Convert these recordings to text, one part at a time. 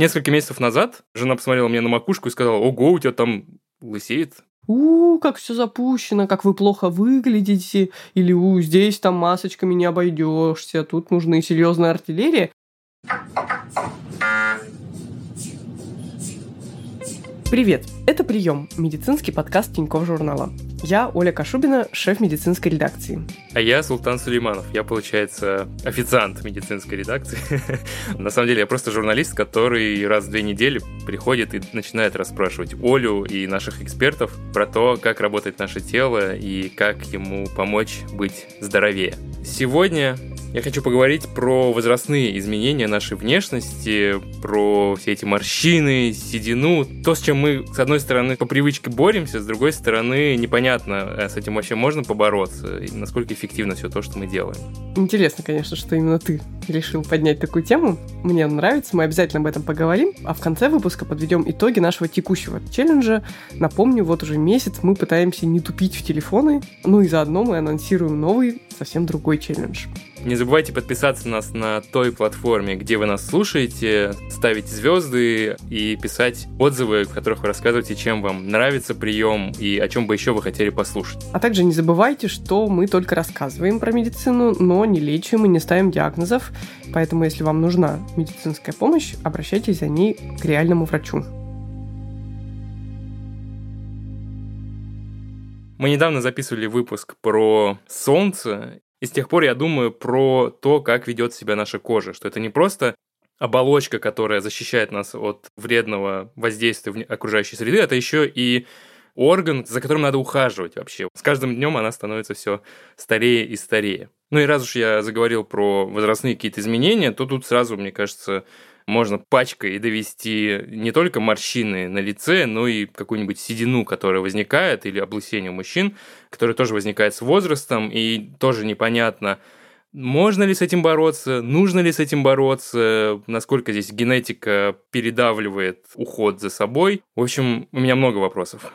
Несколько месяцев назад жена посмотрела мне на макушку и сказала, ого, у тебя там лысеет. У, как все запущено, как вы плохо выглядите, или у, здесь там масочками не обойдешься, тут нужны серьезная артиллерия. Привет! Это «Прием» – медицинский подкаст Тинькофф журнала. Я Оля Кашубина, шеф медицинской редакции. А я Султан Сулейманов. Я, получается, официант медицинской редакции. На самом деле, я просто журналист, который раз в две недели приходит и начинает расспрашивать Олю и наших экспертов про то, как работает наше тело и как ему помочь быть здоровее. Сегодня я хочу поговорить про возрастные изменения нашей внешности, про все эти морщины, седину, то, с чем мы, с одной стороны, по привычке боремся, с другой стороны, непонятно, э, с этим вообще можно побороться, и насколько эффективно все то, что мы делаем. Интересно, конечно, что именно ты решил поднять такую тему. Мне нравится, мы обязательно об этом поговорим, а в конце выпуска подведем итоги нашего текущего челленджа. Напомню, вот уже месяц мы пытаемся не тупить в телефоны, ну и заодно мы анонсируем новый, совсем другой челлендж. Не забывайте подписаться на нас на той платформе, где вы нас слушаете, ставить звезды и писать отзывы, в которых вы рассказываете, чем вам нравится прием и о чем бы еще вы хотели послушать. А также не забывайте, что мы только рассказываем про медицину, но не лечим и не ставим диагнозов. Поэтому, если вам нужна медицинская помощь, обращайтесь за ней к реальному врачу. Мы недавно записывали выпуск про солнце, и с тех пор я думаю про то, как ведет себя наша кожа, что это не просто оболочка, которая защищает нас от вредного воздействия окружающей среды, это еще и орган, за которым надо ухаживать вообще. С каждым днем она становится все старее и старее. Ну и раз уж я заговорил про возрастные какие-то изменения, то тут сразу, мне кажется, можно пачкой довести не только морщины на лице, но и какую-нибудь седину, которая возникает, или облысение у мужчин, которое тоже возникает с возрастом, и тоже непонятно, можно ли с этим бороться, нужно ли с этим бороться, насколько здесь генетика передавливает уход за собой. В общем, у меня много вопросов.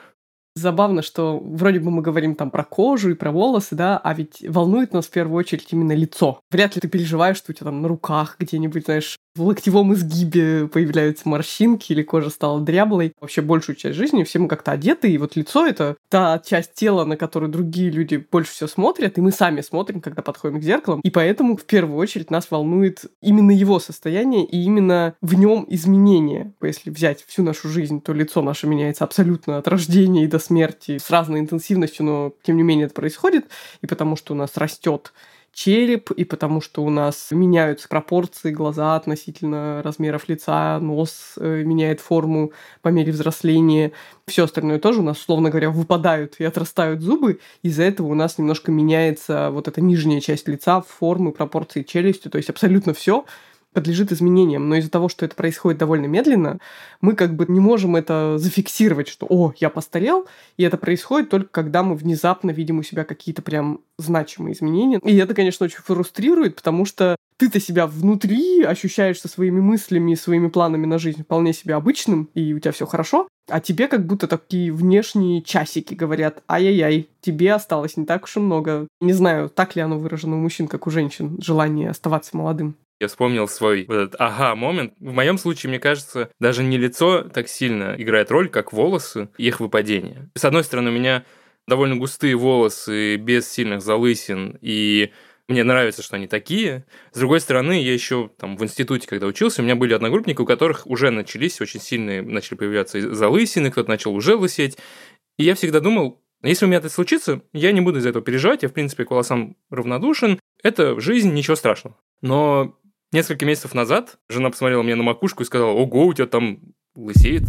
Забавно, что вроде бы мы говорим там про кожу и про волосы, да, а ведь волнует нас в первую очередь именно лицо. Вряд ли ты переживаешь, что у тебя там на руках где-нибудь, знаешь, в локтевом изгибе появляются морщинки или кожа стала дряблой. Вообще большую часть жизни все мы как-то одеты, и вот лицо — это та часть тела, на которую другие люди больше всего смотрят, и мы сами смотрим, когда подходим к зеркалам. И поэтому в первую очередь нас волнует именно его состояние и именно в нем изменения. Если взять всю нашу жизнь, то лицо наше меняется абсолютно от рождения и до смерти с разной интенсивностью, но тем не менее это происходит, и потому что у нас растет череп, и потому что у нас меняются пропорции глаза относительно размеров лица, нос э, меняет форму по мере взросления. Все остальное тоже у нас, условно говоря, выпадают и отрастают зубы. Из-за этого у нас немножко меняется вот эта нижняя часть лица, формы, пропорции челюсти, то есть абсолютно все подлежит изменениям, но из-за того, что это происходит довольно медленно, мы как бы не можем это зафиксировать, что «О, я постарел», и это происходит только когда мы внезапно видим у себя какие-то прям значимые изменения. И это, конечно, очень фрустрирует, потому что ты-то себя внутри ощущаешь со своими мыслями и своими планами на жизнь вполне себе обычным, и у тебя все хорошо, а тебе как будто такие внешние часики говорят, ай-яй-яй, тебе осталось не так уж и много. Не знаю, так ли оно выражено у мужчин, как у женщин, желание оставаться молодым. Я вспомнил свой вот этот ага-момент. В моем случае, мне кажется, даже не лицо так сильно играет роль, как волосы и их выпадение. С одной стороны, у меня довольно густые волосы без сильных залысин, и мне нравится, что они такие. С другой стороны, я еще там в институте, когда учился, у меня были одногруппники, у которых уже начались очень сильные, начали появляться залысины, кто-то начал уже лысеть. И я всегда думал, если у меня это случится, я не буду из-за этого переживать, я, в принципе, к волосам равнодушен, это жизнь, ничего страшного. Но Несколько месяцев назад жена посмотрела мне на макушку и сказала, ого, у тебя там лысеет.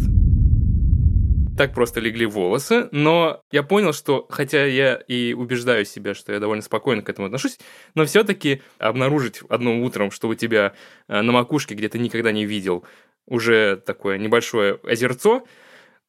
Так просто легли волосы, но я понял, что хотя я и убеждаю себя, что я довольно спокойно к этому отношусь, но все-таки обнаружить одним утром, что у тебя э, на макушке, где ты никогда не видел, уже такое небольшое озерцо,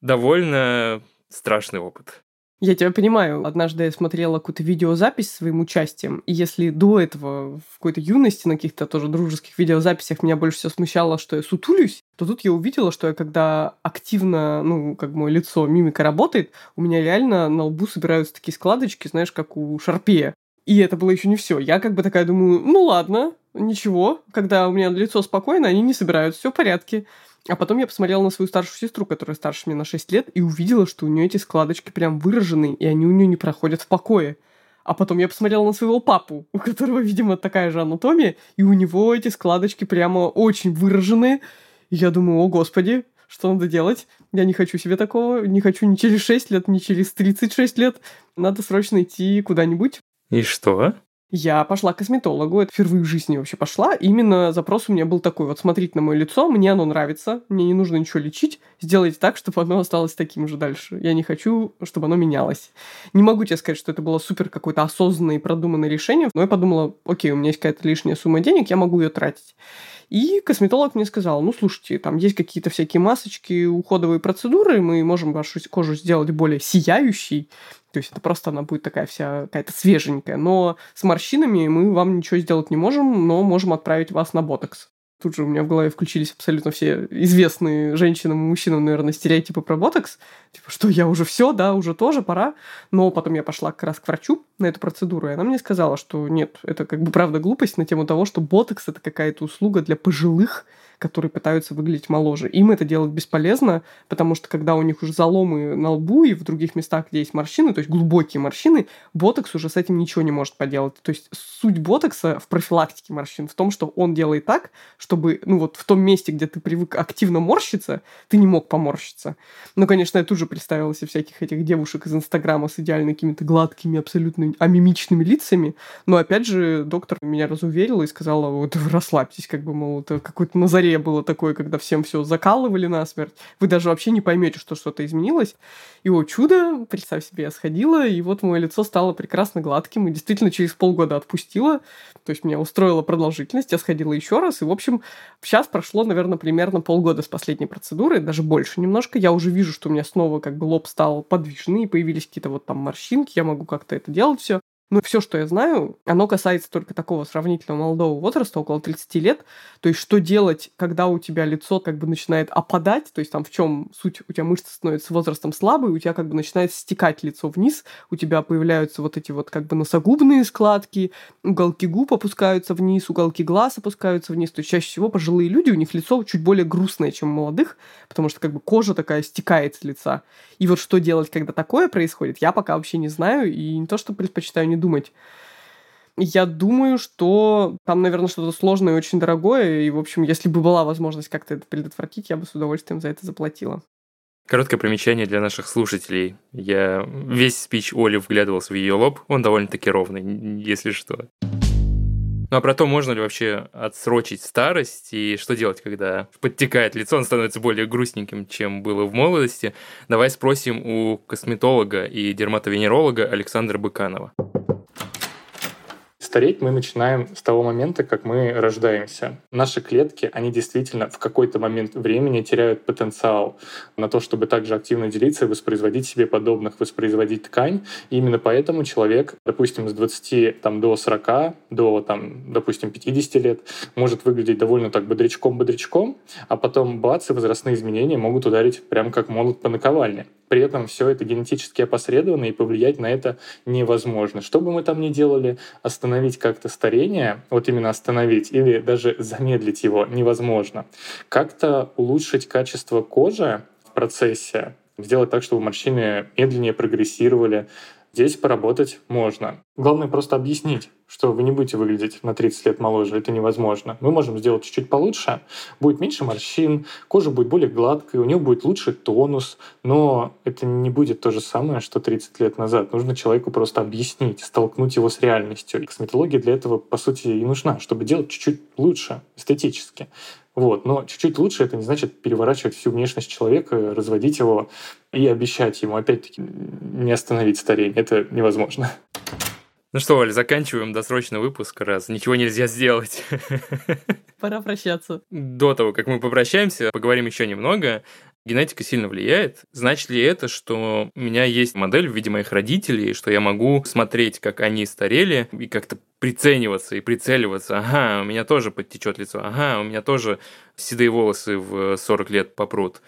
довольно страшный опыт. Я тебя понимаю. Однажды я смотрела какую-то видеозапись своим участием, и если до этого в какой-то юности на каких-то тоже дружеских видеозаписях меня больше всего смущало, что я сутулюсь, то тут я увидела, что я когда активно, ну, как мое лицо, мимика работает, у меня реально на лбу собираются такие складочки, знаешь, как у Шарпея. И это было еще не все. Я как бы такая думаю, ну ладно, ничего, когда у меня лицо спокойно, они не собираются, все в порядке. А потом я посмотрела на свою старшую сестру, которая старше меня на 6 лет, и увидела, что у нее эти складочки прям выражены, и они у нее не проходят в покое. А потом я посмотрела на своего папу, у которого, видимо, такая же анатомия, и у него эти складочки прямо очень выражены. И я думаю, о господи, что надо делать? Я не хочу себе такого, не хочу ни через 6 лет, ни через 36 лет. Надо срочно идти куда-нибудь. И что? Я пошла к косметологу, это впервые в жизни вообще пошла. Именно запрос у меня был такой, вот смотрите на мое лицо, мне оно нравится, мне не нужно ничего лечить, сделайте так, чтобы оно осталось таким же дальше. Я не хочу, чтобы оно менялось. Не могу тебе сказать, что это было супер какое-то осознанное и продуманное решение, но я подумала, окей, у меня есть какая-то лишняя сумма денег, я могу ее тратить. И косметолог мне сказал, ну, слушайте, там есть какие-то всякие масочки, уходовые процедуры, мы можем вашу кожу сделать более сияющей, то есть это просто она будет такая вся какая-то свеженькая. Но с морщинами мы вам ничего сделать не можем, но можем отправить вас на ботокс. Тут же у меня в голове включились абсолютно все известные женщинам и мужчинам, наверное, стереотипы про ботокс. Типа, что я уже все, да, уже тоже пора. Но потом я пошла как раз к врачу на эту процедуру, и она мне сказала, что нет, это как бы правда глупость на тему того, что ботокс это какая-то услуга для пожилых которые пытаются выглядеть моложе. Им это делать бесполезно, потому что когда у них уже заломы на лбу и в других местах, где есть морщины, то есть глубокие морщины, ботокс уже с этим ничего не может поделать. То есть суть ботокса в профилактике морщин в том, что он делает так, чтобы, ну вот в том месте, где ты привык активно морщиться, ты не мог поморщиться. Ну, конечно, я тут же представила себе всяких этих девушек из Инстаграма с идеально какими-то гладкими, абсолютно амимичными лицами, но опять же доктор меня разуверила и сказала, вот расслабьтесь, как бы, мол, это какой-то на заре было такое, когда всем все закалывали насмерть. Вы даже вообще не поймете, что что-то изменилось. И о чудо, представь себе, я сходила, и вот мое лицо стало прекрасно гладким, и действительно через полгода отпустила. То есть меня устроила продолжительность, я сходила еще раз, и, в общем, сейчас прошло, наверное, примерно полгода с последней процедуры, даже больше немножко. Я уже вижу, что у меня снова как бы лоб стал подвижный, появились какие-то вот там морщинки, я могу как-то это делать все. Ну, все, что я знаю, оно касается только такого сравнительно молодого возраста, около 30 лет. То есть, что делать, когда у тебя лицо как бы начинает опадать, то есть там в чем суть, у тебя мышцы становятся возрастом слабые, у тебя как бы начинает стекать лицо вниз, у тебя появляются вот эти вот как бы носогубные складки, уголки губ опускаются вниз, уголки глаз опускаются вниз. То есть, чаще всего пожилые люди, у них лицо чуть более грустное, чем у молодых, потому что как бы кожа такая стекает с лица. И вот что делать, когда такое происходит, я пока вообще не знаю, и не то, что предпочитаю не думать. Я думаю, что там, наверное, что-то сложное и очень дорогое, и, в общем, если бы была возможность как-то это предотвратить, я бы с удовольствием за это заплатила. Короткое примечание для наших слушателей. Я весь спич Оли вглядывался в ее лоб, он довольно-таки ровный, если что. Ну а про то, можно ли вообще отсрочить старость и что делать, когда подтекает лицо, он становится более грустненьким, чем было в молодости, давай спросим у косметолога и дерматовенеролога Александра Быканова. Стареть мы начинаем с того момента, как мы рождаемся. Наши клетки, они действительно в какой-то момент времени теряют потенциал на то, чтобы также активно делиться и воспроизводить себе подобных, воспроизводить ткань. И именно поэтому человек, допустим, с 20 там, до 40, до, там, допустим, 50 лет, может выглядеть довольно так бодрячком-бодрячком, а потом бац, и возрастные изменения могут ударить прямо как молот по наковальне. При этом все это генетически опосредовано, и повлиять на это невозможно. Что бы мы там ни делали, остановить как-то старение, вот именно остановить, или даже замедлить его невозможно. Как-то улучшить качество кожи в процессе, сделать так, чтобы морщины медленнее прогрессировали, Здесь поработать можно. Главное просто объяснить, что вы не будете выглядеть на 30 лет моложе. Это невозможно. Мы можем сделать чуть-чуть получше. Будет меньше морщин, кожа будет более гладкой, у нее будет лучший тонус. Но это не будет то же самое, что 30 лет назад. Нужно человеку просто объяснить, столкнуть его с реальностью. И косметология для этого, по сути, и нужна, чтобы делать чуть-чуть лучше эстетически. Вот. Но чуть-чуть лучше это не значит переворачивать всю внешность человека, разводить его и обещать ему, опять-таки, не остановить старение. Это невозможно. Ну что, Оль, заканчиваем досрочный выпуск, раз ничего нельзя сделать. Пора прощаться. До того, как мы попрощаемся, поговорим еще немного. Генетика сильно влияет. Значит ли это, что у меня есть модель в виде моих родителей, что я могу смотреть, как они старели, и как-то прицениваться и прицеливаться. Ага, у меня тоже подтечет лицо. Ага, у меня тоже седые волосы в 40 лет попрут.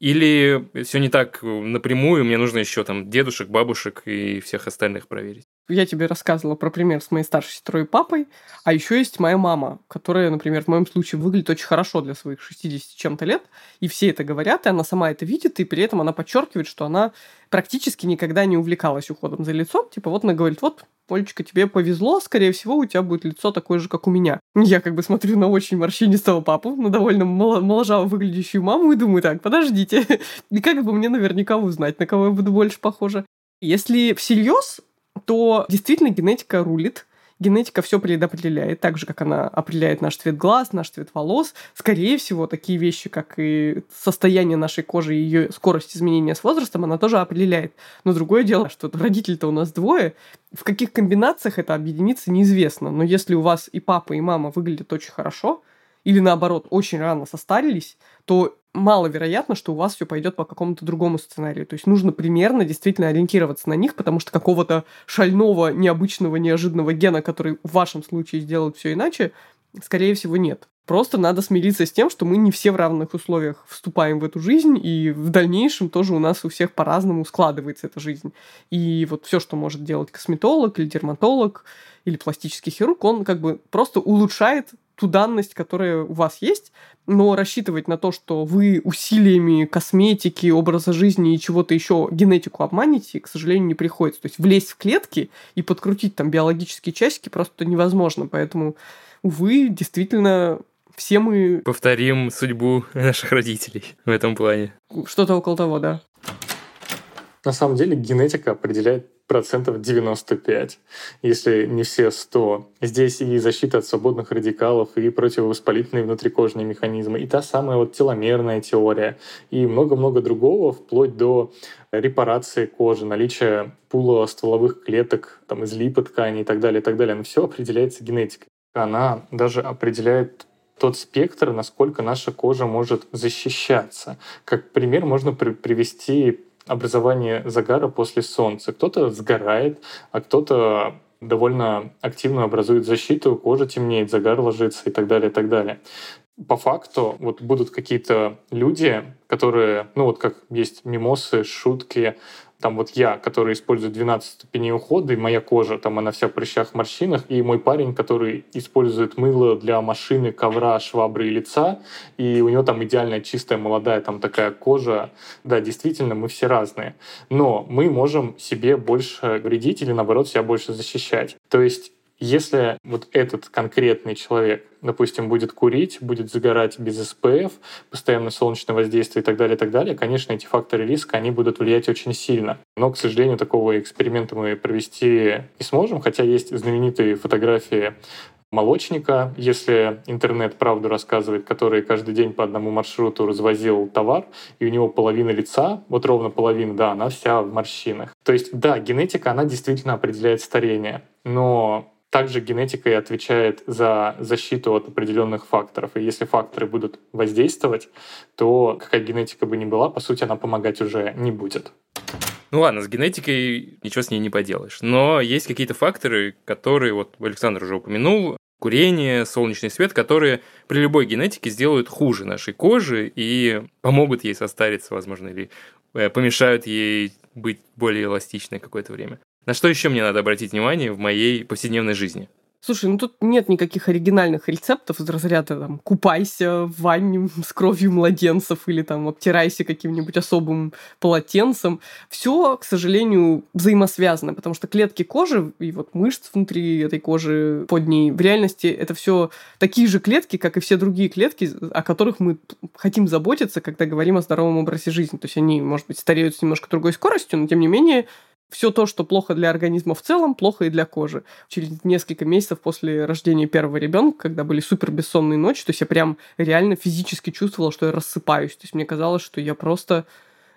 Или все не так напрямую, мне нужно еще там дедушек, бабушек и всех остальных проверить? Я тебе рассказывала про пример с моей старшей сестрой и папой, а еще есть моя мама, которая, например, в моем случае выглядит очень хорошо для своих 60 чем-то лет, и все это говорят, и она сама это видит, и при этом она подчеркивает, что она практически никогда не увлекалась уходом за лицом. Типа вот она говорит, вот, Полечка, тебе повезло, скорее всего, у тебя будет лицо такое же, как у меня. Я как бы смотрю на очень морщинистого папу, на довольно моложаво выглядящую маму и думаю, так, подождите, и как бы мне наверняка узнать, на кого я буду больше похожа. Если всерьез, то действительно генетика рулит. Генетика все предопределяет, так же, как она определяет наш цвет глаз, наш цвет волос. Скорее всего, такие вещи, как и состояние нашей кожи и ее скорость изменения с возрастом, она тоже определяет. Но другое дело, что родителей-то у нас двое, в каких комбинациях это объединится, неизвестно. Но если у вас и папа, и мама выглядят очень хорошо, или наоборот, очень рано состарились, то маловероятно, что у вас все пойдет по какому-то другому сценарию. То есть нужно примерно действительно ориентироваться на них, потому что какого-то шального, необычного, неожиданного гена, который в вашем случае сделает все иначе, скорее всего, нет. Просто надо смириться с тем, что мы не все в равных условиях вступаем в эту жизнь, и в дальнейшем тоже у нас у всех по-разному складывается эта жизнь. И вот все, что может делать косметолог или дерматолог или пластический хирург, он как бы просто улучшает ту данность, которая у вас есть, но рассчитывать на то, что вы усилиями косметики, образа жизни и чего-то еще генетику обманете, к сожалению, не приходится. То есть влезть в клетки и подкрутить там биологические часики просто невозможно. Поэтому, увы, действительно, все мы... Повторим судьбу наших родителей в этом плане. Что-то около того, да. На самом деле генетика определяет процентов 95, если не все 100. Здесь и защита от свободных радикалов, и противовоспалительные внутрикожные механизмы, и та самая вот теломерная теория, и много-много другого, вплоть до репарации кожи, наличия пула стволовых клеток, там, из липы ткани и так далее, и так далее. Но все определяется генетикой. Она даже определяет тот спектр, насколько наша кожа может защищаться. Как пример можно при привести образование загара после солнца. Кто-то сгорает, а кто-то довольно активно образует защиту, кожа темнеет, загар ложится и так далее, и так далее. По факту вот будут какие-то люди, которые, ну вот как есть мимосы, шутки, там вот я, который использует 12 ступеней ухода, и моя кожа, там она вся в прыщах, морщинах, и мой парень, который использует мыло для машины, ковра, швабры и лица, и у него там идеальная чистая молодая там такая кожа. Да, действительно, мы все разные. Но мы можем себе больше вредить или наоборот себя больше защищать. То есть если вот этот конкретный человек, допустим, будет курить, будет загорать без СПФ, постоянно солнечное воздействие и так далее, и так далее, конечно, эти факторы риска, они будут влиять очень сильно. Но, к сожалению, такого эксперимента мы провести не сможем, хотя есть знаменитые фотографии молочника, если интернет правду рассказывает, который каждый день по одному маршруту развозил товар, и у него половина лица, вот ровно половина, да, она вся в морщинах. То есть, да, генетика, она действительно определяет старение, но также генетика и отвечает за защиту от определенных факторов. И если факторы будут воздействовать, то какая генетика бы ни была, по сути, она помогать уже не будет. Ну ладно, с генетикой ничего с ней не поделаешь. Но есть какие-то факторы, которые, вот Александр уже упомянул, курение, солнечный свет, которые при любой генетике сделают хуже нашей кожи и помогут ей состариться, возможно, или э, помешают ей быть более эластичной какое-то время. На что еще мне надо обратить внимание в моей повседневной жизни? Слушай, ну тут нет никаких оригинальных рецептов из разряда там купайся в ванне с кровью младенцев или там обтирайся каким-нибудь особым полотенцем. Все, к сожалению, взаимосвязано, потому что клетки кожи и вот мышц внутри этой кожи под ней в реальности это все такие же клетки, как и все другие клетки, о которых мы хотим заботиться, когда говорим о здоровом образе жизни. То есть они, может быть, стареют с немножко другой скоростью, но тем не менее все то, что плохо для организма в целом, плохо и для кожи. Через несколько месяцев после рождения первого ребенка, когда были супер бессонные ночи, то есть я прям реально физически чувствовала, что я рассыпаюсь. То есть мне казалось, что я просто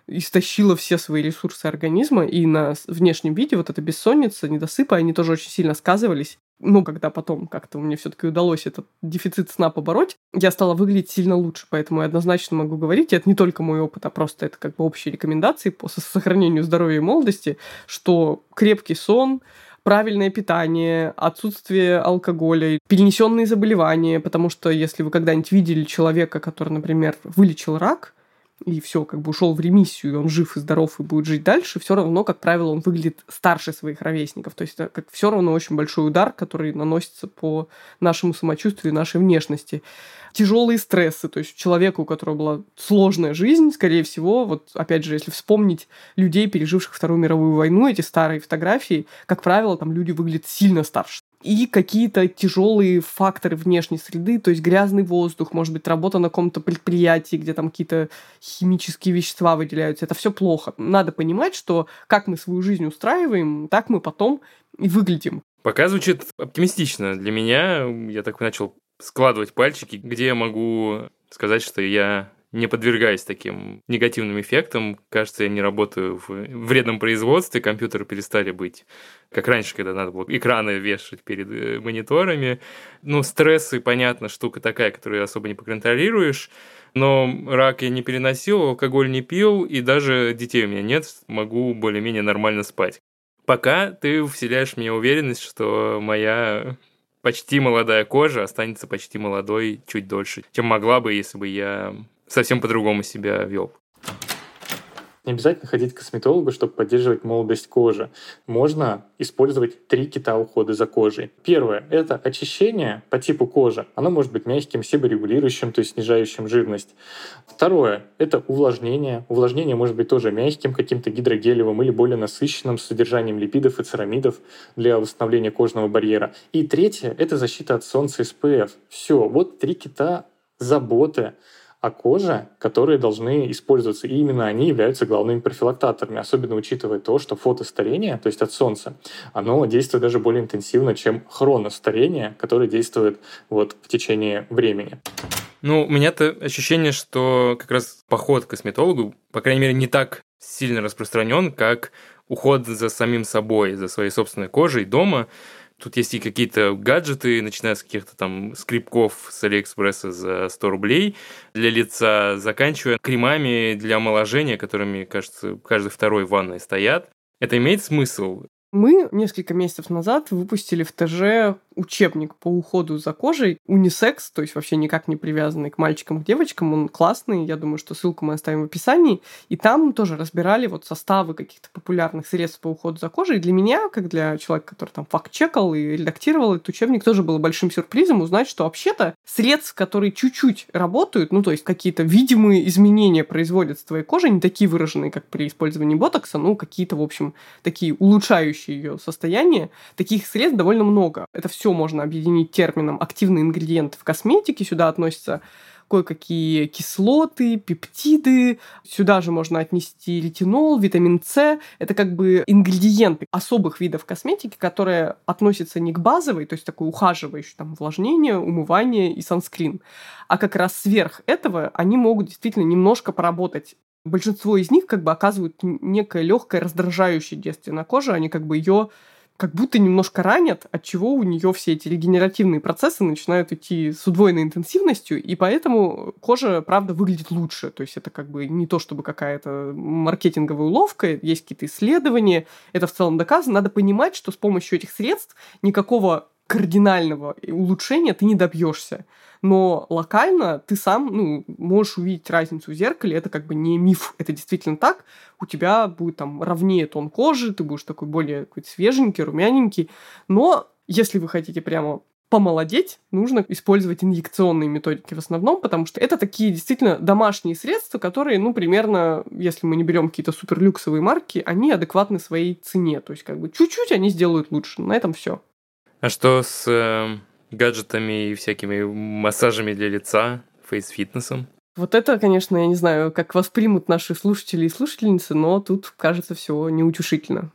истощила все свои ресурсы организма, и на внешнем виде вот эта бессонница, недосыпы, они тоже очень сильно сказывались ну, когда потом как-то мне все-таки удалось этот дефицит сна побороть, я стала выглядеть сильно лучше, поэтому я однозначно могу говорить, и это не только мой опыт, а просто это как бы общие рекомендации по сохранению здоровья и молодости, что крепкий сон, правильное питание, отсутствие алкоголя, перенесенные заболевания, потому что если вы когда-нибудь видели человека, который, например, вылечил рак, и все, как бы ушел в ремиссию, и он жив и здоров и будет жить дальше, все равно, как правило, он выглядит старше своих ровесников. То есть это как все равно очень большой удар, который наносится по нашему самочувствию и нашей внешности. Тяжелые стрессы, то есть человеку, у которого была сложная жизнь, скорее всего, вот опять же, если вспомнить людей, переживших Вторую мировую войну, эти старые фотографии, как правило, там люди выглядят сильно старше и какие-то тяжелые факторы внешней среды, то есть грязный воздух, может быть, работа на каком-то предприятии, где там какие-то химические вещества выделяются. Это все плохо. Надо понимать, что как мы свою жизнь устраиваем, так мы потом и выглядим. Пока звучит оптимистично. Для меня я так начал складывать пальчики, где я могу сказать, что я не подвергаюсь таким негативным эффектам. Кажется, я не работаю в вредном производстве, компьютеры перестали быть, как раньше, когда надо было экраны вешать перед э, мониторами. Ну, стрессы, понятно, штука такая, которую особо не поконтролируешь. Но рак я не переносил, алкоголь не пил, и даже детей у меня нет, могу более-менее нормально спать. Пока ты вселяешь мне уверенность, что моя почти молодая кожа останется почти молодой чуть дольше, чем могла бы, если бы я совсем по-другому себя вел. Не обязательно ходить к косметологу, чтобы поддерживать молодость кожи. Можно использовать три кита ухода за кожей. Первое – это очищение по типу кожи. Оно может быть мягким, себорегулирующим, то есть снижающим жирность. Второе – это увлажнение. Увлажнение может быть тоже мягким, каким-то гидрогелевым или более насыщенным с содержанием липидов и церамидов для восстановления кожного барьера. И третье – это защита от солнца SPF. Все, вот три кита заботы о коже, которые должны использоваться. И именно они являются главными профилактаторами, особенно учитывая то, что фотостарение, то есть от солнца, оно действует даже более интенсивно, чем хроностарение, которое действует вот в течение времени. Ну, у меня-то ощущение, что как раз поход к косметологу, по крайней мере, не так сильно распространен, как уход за самим собой, за своей собственной кожей дома. Тут есть и какие-то гаджеты, начиная с каких-то там скрипков с Алиэкспресса за 100 рублей для лица, заканчивая кремами для омоложения, которыми, кажется, каждый второй в ванной стоят. Это имеет смысл? Мы несколько месяцев назад выпустили в ТЖ учебник по уходу за кожей, унисекс, то есть вообще никак не привязанный к мальчикам, к девочкам. Он классный, я думаю, что ссылку мы оставим в описании. И там тоже разбирали вот составы каких-то популярных средств по уходу за кожей. Для меня, как для человека, который там факт-чекал и редактировал этот учебник, тоже было большим сюрпризом узнать, что вообще-то средств, которые чуть-чуть работают, ну то есть какие-то видимые изменения производят с твоей кожей, не такие выраженные, как при использовании ботокса, ну какие-то, в общем, такие улучшающие ее состояние, таких средств довольно много. Это все все можно объединить термином активные ингредиенты в косметике. Сюда относятся кое-какие кислоты, пептиды. Сюда же можно отнести ретинол, витамин С. Это как бы ингредиенты особых видов косметики, которые относятся не к базовой, то есть такой ухаживающей, там, увлажнение, умывание и санскрин, а как раз сверх этого они могут действительно немножко поработать большинство из них как бы оказывают некое легкое раздражающее действие на коже, они как бы ее как будто немножко ранят, от чего у нее все эти регенеративные процессы начинают идти с удвоенной интенсивностью, и поэтому кожа, правда, выглядит лучше. То есть это как бы не то, чтобы какая-то маркетинговая уловка, есть какие-то исследования, это в целом доказано. Надо понимать, что с помощью этих средств никакого кардинального улучшения ты не добьешься. Но локально ты сам ну, можешь увидеть разницу в зеркале, это как бы не миф, это действительно так. У тебя будет там ровнее тон кожи, ты будешь такой более какой-то свеженький, румяненький. Но если вы хотите прямо помолодеть, нужно использовать инъекционные методики в основном, потому что это такие действительно домашние средства, которые, ну, примерно, если мы не берем какие-то суперлюксовые марки, они адекватны своей цене. То есть, как бы чуть-чуть они сделают лучше. На этом все. А что с э, гаджетами и всякими массажами для лица, фейс-фитнесом? Вот это, конечно, я не знаю, как воспримут наши слушатели и слушательницы, но тут, кажется, все неутешительно.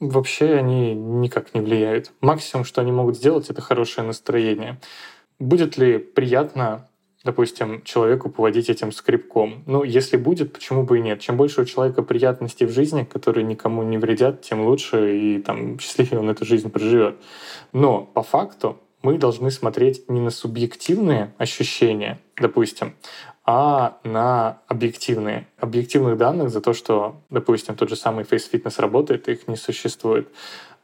Вообще они никак не влияют. Максимум, что они могут сделать, это хорошее настроение. Будет ли приятно допустим, человеку поводить этим скрипком. Ну, если будет, почему бы и нет? Чем больше у человека приятностей в жизни, которые никому не вредят, тем лучше, и там счастливее он эту жизнь проживет. Но по факту мы должны смотреть не на субъективные ощущения, допустим, а на объективные. Объективных данных за то, что, допустим, тот же самый Fitness работает, их не существует.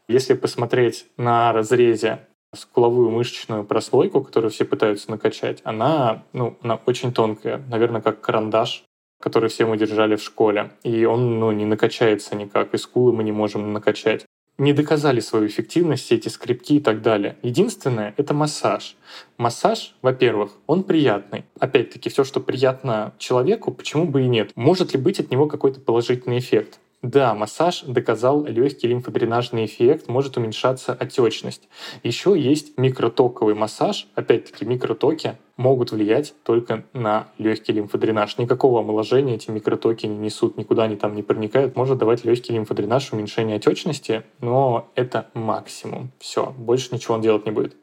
Если посмотреть на разрезе скуловую мышечную прослойку, которую все пытаются накачать, она, ну, она очень тонкая, наверное, как карандаш, который все мы держали в школе. И он ну, не накачается никак, и скулы мы не можем накачать. Не доказали свою эффективность эти скрипки и так далее. Единственное — это массаж. Массаж, во-первых, он приятный. Опять-таки, все, что приятно человеку, почему бы и нет? Может ли быть от него какой-то положительный эффект? Да, массаж доказал легкий лимфодренажный эффект, может уменьшаться отечность. Еще есть микротоковый массаж. Опять-таки, микротоки могут влиять только на легкий лимфодренаж. Никакого омоложения эти микротоки не несут, никуда они там не проникают. Может давать легкий лимфодренаж, уменьшение отечности, но это максимум. Все, больше ничего он делать не будет.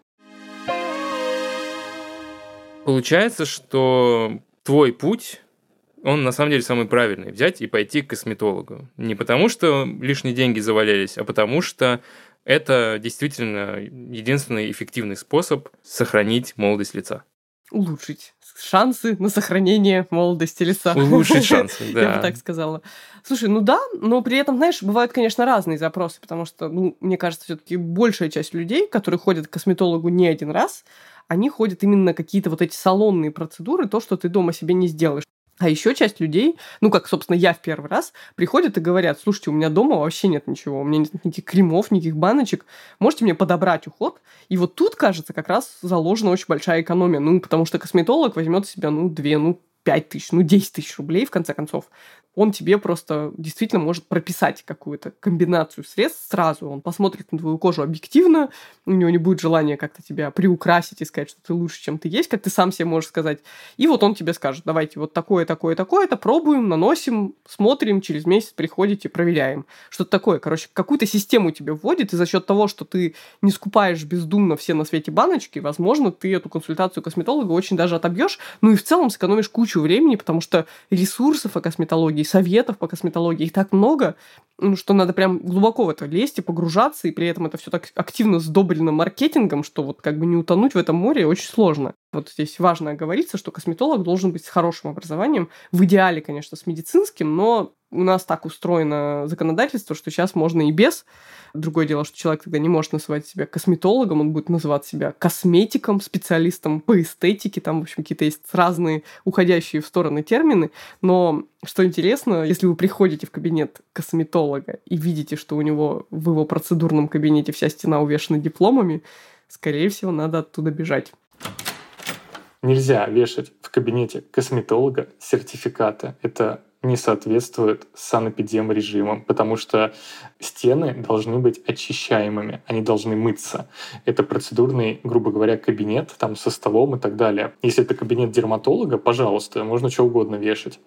Получается, что твой путь он на самом деле самый правильный. Взять и пойти к косметологу. Не потому, что лишние деньги завалялись, а потому что это действительно единственный эффективный способ сохранить молодость лица. Улучшить шансы на сохранение молодости лица. Улучшить шансы, да. Я бы так сказала. Слушай, ну да, но при этом, знаешь, бывают, конечно, разные запросы, потому что, ну, мне кажется, все таки большая часть людей, которые ходят к косметологу не один раз, они ходят именно какие-то вот эти салонные процедуры, то, что ты дома себе не сделаешь. А еще часть людей, ну, как, собственно, я в первый раз, приходят и говорят, слушайте, у меня дома вообще нет ничего, у меня нет никаких кремов, никаких баночек, можете мне подобрать уход? И вот тут, кажется, как раз заложена очень большая экономия, ну, потому что косметолог возьмет себя, ну, две, ну, 5 тысяч, ну, 10 тысяч рублей, в конце концов, он тебе просто действительно может прописать какую-то комбинацию средств сразу. Он посмотрит на твою кожу объективно, у него не будет желания как-то тебя приукрасить и сказать, что ты лучше, чем ты есть, как ты сам себе можешь сказать. И вот он тебе скажет, давайте вот такое, такое, такое, это пробуем, наносим, смотрим, через месяц приходите, проверяем. Что-то такое. Короче, какую-то систему тебе вводит, и за счет того, что ты не скупаешь бездумно все на свете баночки, возможно, ты эту консультацию косметолога очень даже отобьешь, ну и в целом сэкономишь кучу времени, потому что ресурсов о косметологии советов по косметологии, их так много, ну, что надо прям глубоко в это лезть и погружаться, и при этом это все так активно сдоблено маркетингом, что вот как бы не утонуть в этом море очень сложно. Вот здесь важно оговориться, что косметолог должен быть с хорошим образованием, в идеале, конечно, с медицинским, но у нас так устроено законодательство, что сейчас можно и без. Другое дело, что человек тогда не может называть себя косметологом, он будет называть себя косметиком, специалистом по эстетике. Там, в общем, какие-то есть разные уходящие в стороны термины. Но что интересно, если вы приходите в кабинет косметолога и видите, что у него в его процедурном кабинете вся стена увешана дипломами, скорее всего, надо оттуда бежать. Нельзя вешать в кабинете косметолога сертификаты. Это не соответствует санэпидем режимам, потому что стены должны быть очищаемыми, они должны мыться. Это процедурный, грубо говоря, кабинет там со столом и так далее. Если это кабинет дерматолога, пожалуйста, можно что угодно вешать.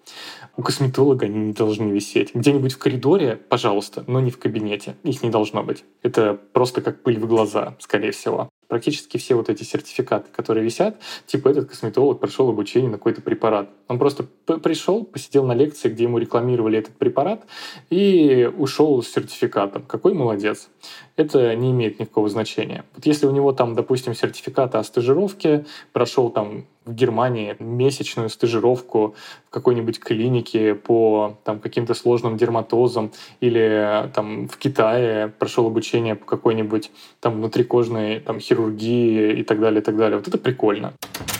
У косметолога они не должны висеть. Где-нибудь в коридоре, пожалуйста, но не в кабинете. Их не должно быть. Это просто как пыль в глаза, скорее всего практически все вот эти сертификаты, которые висят, типа этот косметолог прошел обучение на какой-то препарат. Он просто пришел, посидел на лекции, где ему рекламировали этот препарат, и ушел с сертификатом. Какой молодец. Это не имеет никакого значения. Вот если у него там, допустим, сертификат о стажировке, прошел там в Германии месячную стажировку в какой-нибудь клинике по там, каким-то сложным дерматозам или там в Китае прошел обучение по какой-нибудь там внутрикожной там, хирургии и так далее, и так далее. Вот это прикольно.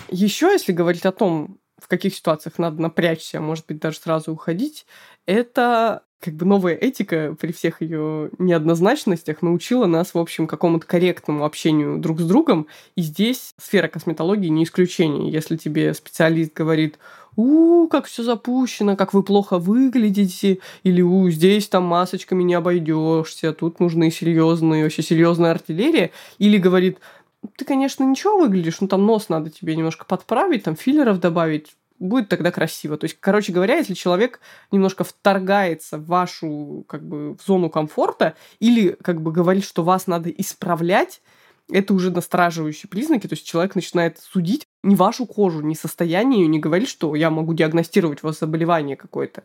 Еще, если говорить о том, в каких ситуациях надо напрячься, может быть, даже сразу уходить, это как бы новая этика при всех ее неоднозначностях научила нас, в общем, какому-то корректному общению друг с другом. И здесь сфера косметологии не исключение. Если тебе специалист говорит, у, как все запущено, как вы плохо выглядите, или у, здесь там масочками не обойдешься, тут нужны серьезные, вообще серьезная артиллерия, или говорит, ты, конечно, ничего выглядишь, но там нос надо тебе немножко подправить, там филлеров добавить, будет тогда красиво. То есть, короче говоря, если человек немножко вторгается в вашу как бы в зону комфорта или как бы говорит, что вас надо исправлять, это уже настораживающие признаки, то есть человек начинает судить не вашу кожу, не состояние, не говорит, что я могу диагностировать у вас заболевание какое-то.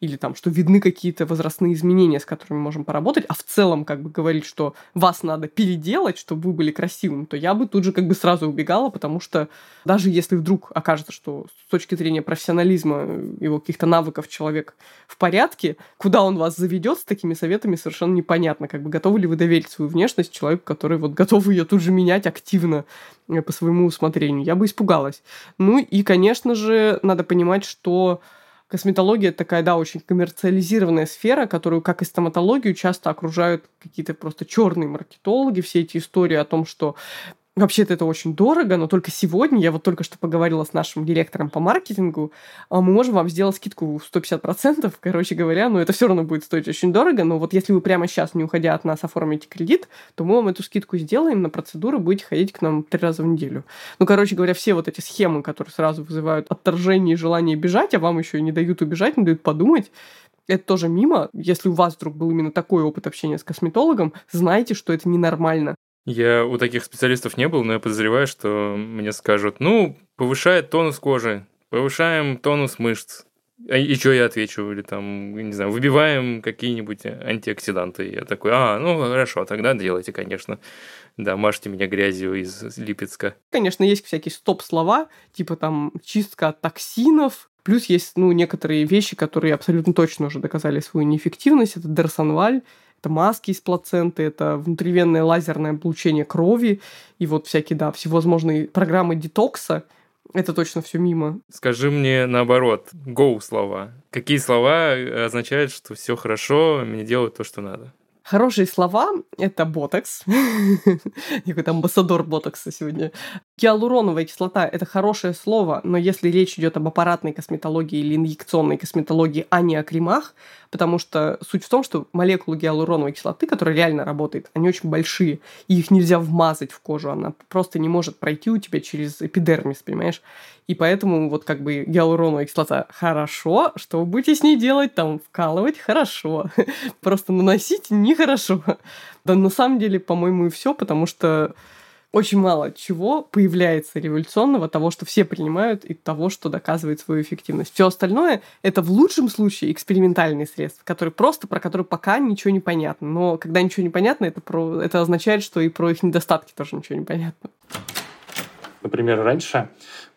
Или там, что видны какие-то возрастные изменения, с которыми можем поработать, а в целом как бы говорить, что вас надо переделать, чтобы вы были красивым, то я бы тут же как бы сразу убегала, потому что даже если вдруг окажется, что с точки зрения профессионализма его каких-то навыков человек в порядке, куда он вас заведет с такими советами, совершенно непонятно. Как бы готовы ли вы доверить свою внешность человеку, который вот готов ее тут же менять активно э, по своему усмотрению. Я бы испугалась. Ну и, конечно же, надо понимать, что косметология такая, да, очень коммерциализированная сфера, которую, как и стоматологию, часто окружают какие-то просто черные маркетологи, все эти истории о том, что Вообще-то это очень дорого, но только сегодня, я вот только что поговорила с нашим директором по маркетингу, а мы можем вам сделать скидку в 150%, короче говоря, но это все равно будет стоить очень дорого, но вот если вы прямо сейчас, не уходя от нас, оформите кредит, то мы вам эту скидку сделаем на процедуру, будете ходить к нам три раза в неделю. Ну, короче говоря, все вот эти схемы, которые сразу вызывают отторжение и желание бежать, а вам еще и не дают убежать, не дают подумать, это тоже мимо. Если у вас вдруг был именно такой опыт общения с косметологом, знайте, что это ненормально. Я у таких специалистов не был, но я подозреваю, что мне скажут, ну, повышает тонус кожи, повышаем тонус мышц. А и что я отвечу? Или там, не знаю, выбиваем какие-нибудь антиоксиданты. Я такой, а, ну хорошо, тогда делайте, конечно. Да, мажьте меня грязью из Липецка. Конечно, есть всякие стоп-слова, типа там чистка от токсинов, Плюс есть, ну, некоторые вещи, которые абсолютно точно уже доказали свою неэффективность. Это Дерсонваль, это маски из плаценты, это внутривенное лазерное облучение крови и вот всякие, да, всевозможные программы детокса. Это точно все мимо. Скажи мне наоборот, go слова. Какие слова означают, что все хорошо, мне делают то, что надо? Хорошие слова — это ботокс. Какой-то амбассадор ботокса сегодня. Гиалуроновая кислота – это хорошее слово, но если речь идет об аппаратной косметологии или инъекционной косметологии, а не о кремах, потому что суть в том, что молекулы гиалуроновой кислоты, которая реально работает, они очень большие, и их нельзя вмазать в кожу, она просто не может пройти у тебя через эпидермис, понимаешь? И поэтому вот как бы гиалуроновая кислота хорошо, что вы будете с ней делать, там, вкалывать хорошо, просто наносить нехорошо. Да на самом деле, по-моему, и все, потому что очень мало чего появляется революционного, того, что все принимают, и того, что доказывает свою эффективность. Все остальное — это в лучшем случае экспериментальные средства, которые просто, про которые пока ничего не понятно. Но когда ничего не понятно, это, про, это означает, что и про их недостатки тоже ничего не понятно. Например, раньше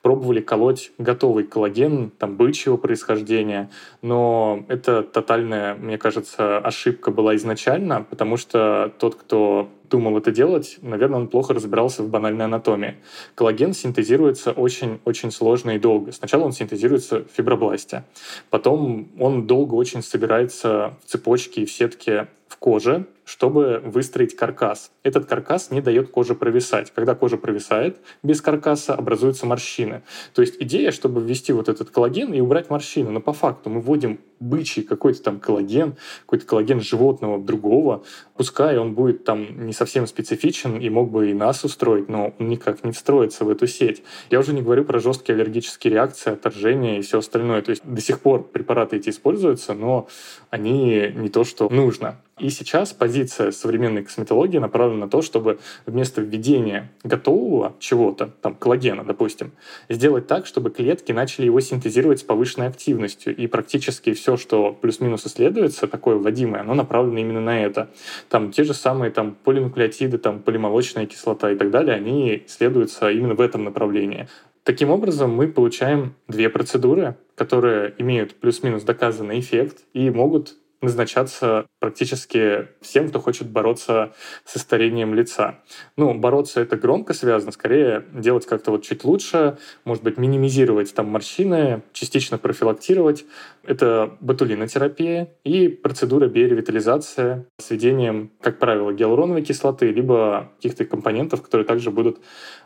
пробовали колоть готовый коллаген, там, бычьего происхождения, но это тотальная, мне кажется, ошибка была изначально, потому что тот, кто думал это делать, наверное, он плохо разбирался в банальной анатомии. Коллаген синтезируется очень-очень сложно и долго. Сначала он синтезируется в фибробласте, потом он долго очень собирается в цепочке и в сетке в коже, чтобы выстроить каркас. Этот каркас не дает коже провисать. Когда кожа провисает без каркаса, образуются морщины. То есть идея, чтобы ввести вот этот коллаген и убрать морщины. Но по факту мы вводим бычий какой-то там коллаген, какой-то коллаген животного другого. Пускай он будет там не совсем специфичен и мог бы и нас устроить, но он никак не встроится в эту сеть. Я уже не говорю про жесткие аллергические реакции, отторжение и все остальное. То есть до сих пор препараты эти используются, но они не то, что нужно. И сейчас позиция современной косметологии направлена на то, чтобы вместо введения готового чего-то, там коллагена, допустим, сделать так, чтобы клетки начали его синтезировать с повышенной активностью. И практически все, что плюс-минус исследуется, такое вводимое, оно направлено именно на это. Там те же самые там, полинуклеотиды, там, полимолочная кислота и так далее, они исследуются именно в этом направлении. Таким образом, мы получаем две процедуры, которые имеют плюс-минус доказанный эффект и могут назначаться практически всем, кто хочет бороться со старением лица. Ну, бороться это громко связано, скорее делать как-то вот чуть лучше, может быть, минимизировать там морщины, частично профилактировать. Это ботулинотерапия и процедура биоревитализации с введением, как правило, гиалуроновой кислоты, либо каких-то компонентов, которые также будут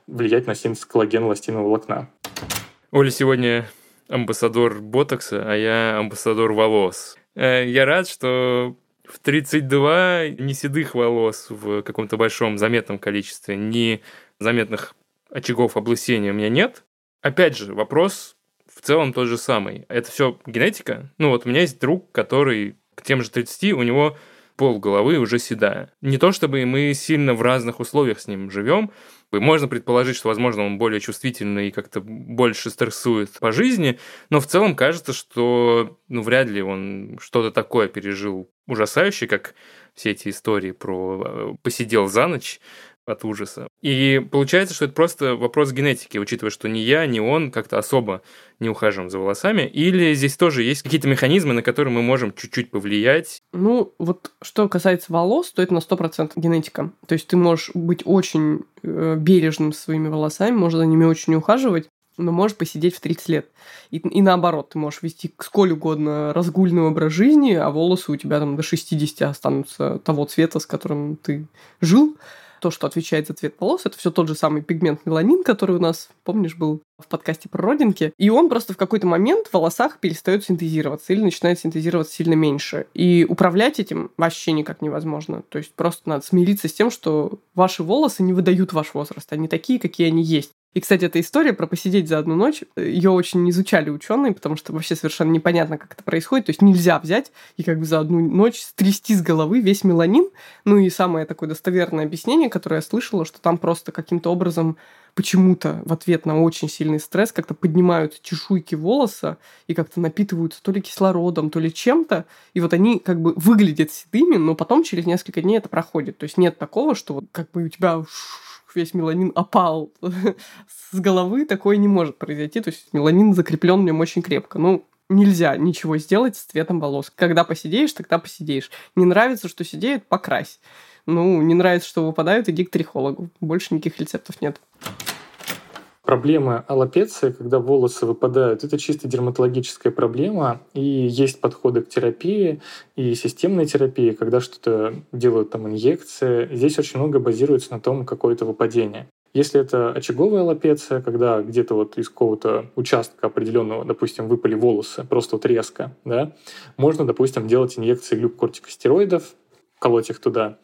влиять на синтез коллагена эластинового волокна. Оля сегодня амбассадор ботокса, а я амбассадор волос. Э, я рад, что в 32 ни седых волос в каком-то большом заметном количестве, ни заметных очагов облысения у меня нет. Опять же, вопрос в целом тот же самый. Это все генетика? Ну вот у меня есть друг, который к тем же 30, у него пол головы уже седая. Не то чтобы мы сильно в разных условиях с ним живем, можно предположить, что, возможно, он более чувствительный и как-то больше стрессует по жизни, но в целом кажется, что ну, вряд ли он что-то такое пережил ужасающее, как все эти истории про э, посидел за ночь от ужаса. И получается, что это просто вопрос генетики, учитывая, что ни я, ни он как-то особо не ухаживаем за волосами. Или здесь тоже есть какие-то механизмы, на которые мы можем чуть-чуть повлиять? Ну, вот что касается волос, то это на 100% генетика. То есть ты можешь быть очень э, бережным своими волосами, можешь за ними очень ухаживать, но можешь посидеть в 30 лет. И, и наоборот, ты можешь вести сколь угодно разгульный образ жизни, а волосы у тебя там до 60 останутся того цвета, с которым ты жил то, что отвечает за цвет волос, это все тот же самый пигмент меланин, который у нас, помнишь, был в подкасте про родинки. И он просто в какой-то момент в волосах перестает синтезироваться или начинает синтезироваться сильно меньше. И управлять этим вообще никак невозможно. То есть просто надо смириться с тем, что ваши волосы не выдают ваш возраст. Они такие, какие они есть. И, кстати, эта история про посидеть за одну ночь, ее очень изучали ученые, потому что вообще совершенно непонятно, как это происходит. То есть нельзя взять и как бы за одну ночь стрясти с головы весь меланин. Ну и самое такое достоверное объяснение, которое я слышала, что там просто каким-то образом почему-то в ответ на очень сильный стресс как-то поднимают чешуйки волоса и как-то напитываются то ли кислородом, то ли чем-то. И вот они как бы выглядят седыми, но потом через несколько дней это проходит. То есть нет такого, что вот как бы у тебя весь меланин опал с головы, такое не может произойти. То есть меланин закреплен в нем очень крепко. Ну, нельзя ничего сделать с цветом волос. Когда посидеешь, тогда посидеешь. Не нравится, что сидеет, покрась. Ну, не нравится, что выпадают, иди к трихологу. Больше никаких рецептов нет. Проблема аллопеции, когда волосы выпадают, это чисто дерматологическая проблема, и есть подходы к терапии и системной терапии, когда что-то делают там инъекции. Здесь очень много базируется на том, какое это выпадение. Если это очаговая аллопеция, когда где-то вот из какого-то участка определенного, допустим, выпали волосы, просто вот резко, да, можно, допустим, делать инъекции глюкокортикостероидов, колоть их туда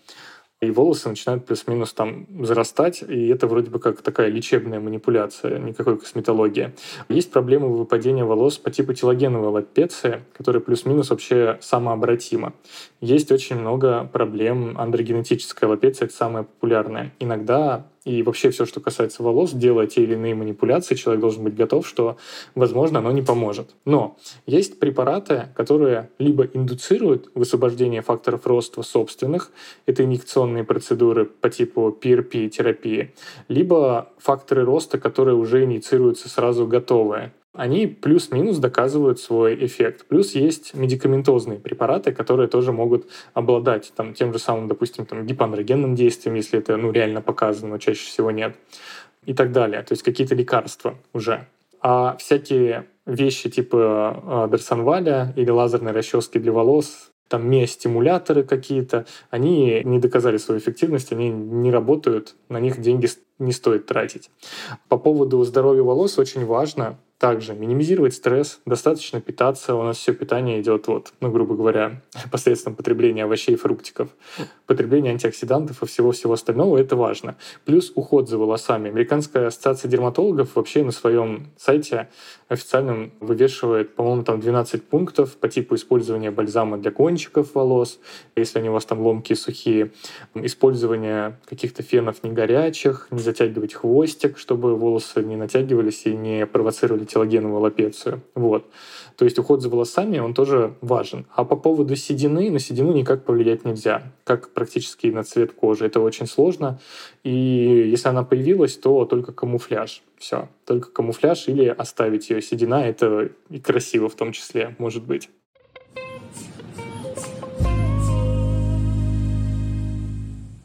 и волосы начинают плюс-минус там зарастать, и это вроде бы как такая лечебная манипуляция, никакой косметологии. Есть проблемы выпадения волос по типу телогеновой лапеции, которая плюс-минус вообще самообратима. Есть очень много проблем андрогенетической лапеции, это самая популярная. Иногда и вообще все, что касается волос, делая те или иные манипуляции, человек должен быть готов, что, возможно, оно не поможет. Но есть препараты, которые либо индуцируют высвобождение факторов роста собственных, это инъекционные процедуры по типу PRP-терапии, либо факторы роста, которые уже инициируются сразу готовые они плюс-минус доказывают свой эффект. Плюс есть медикаментозные препараты, которые тоже могут обладать там, тем же самым, допустим, там, гипоандрогенным действием, если это ну, реально показано, но чаще всего нет, и так далее. То есть какие-то лекарства уже. А всякие вещи типа э, Дарсонваля или лазерной расчески для волос, там миостимуляторы какие-то, они не доказали свою эффективность, они не работают, на них деньги не стоит тратить. По поводу здоровья волос очень важно также минимизировать стресс, достаточно питаться. У нас все питание идет, вот, ну, грубо говоря, посредством потребления овощей и фруктиков. Потребление антиоксидантов и всего-всего остального — это важно. Плюс уход за волосами. Американская ассоциация дерматологов вообще на своем сайте официальном вывешивает, по-моему, там 12 пунктов по типу использования бальзама для кончиков волос, если они у вас там ломкие, сухие, использование каких-то фенов не горячих, не затягивать хвостик, чтобы волосы не натягивались и не провоцировали телогеновую лапецию. Вот. То есть уход за волосами, он тоже важен. А по поводу седины, на седину никак повлиять нельзя, как практически на цвет кожи. Это очень сложно. И если она появилась, то только камуфляж. Все. Только камуфляж или оставить ее. Седина — это и красиво в том числе, может быть.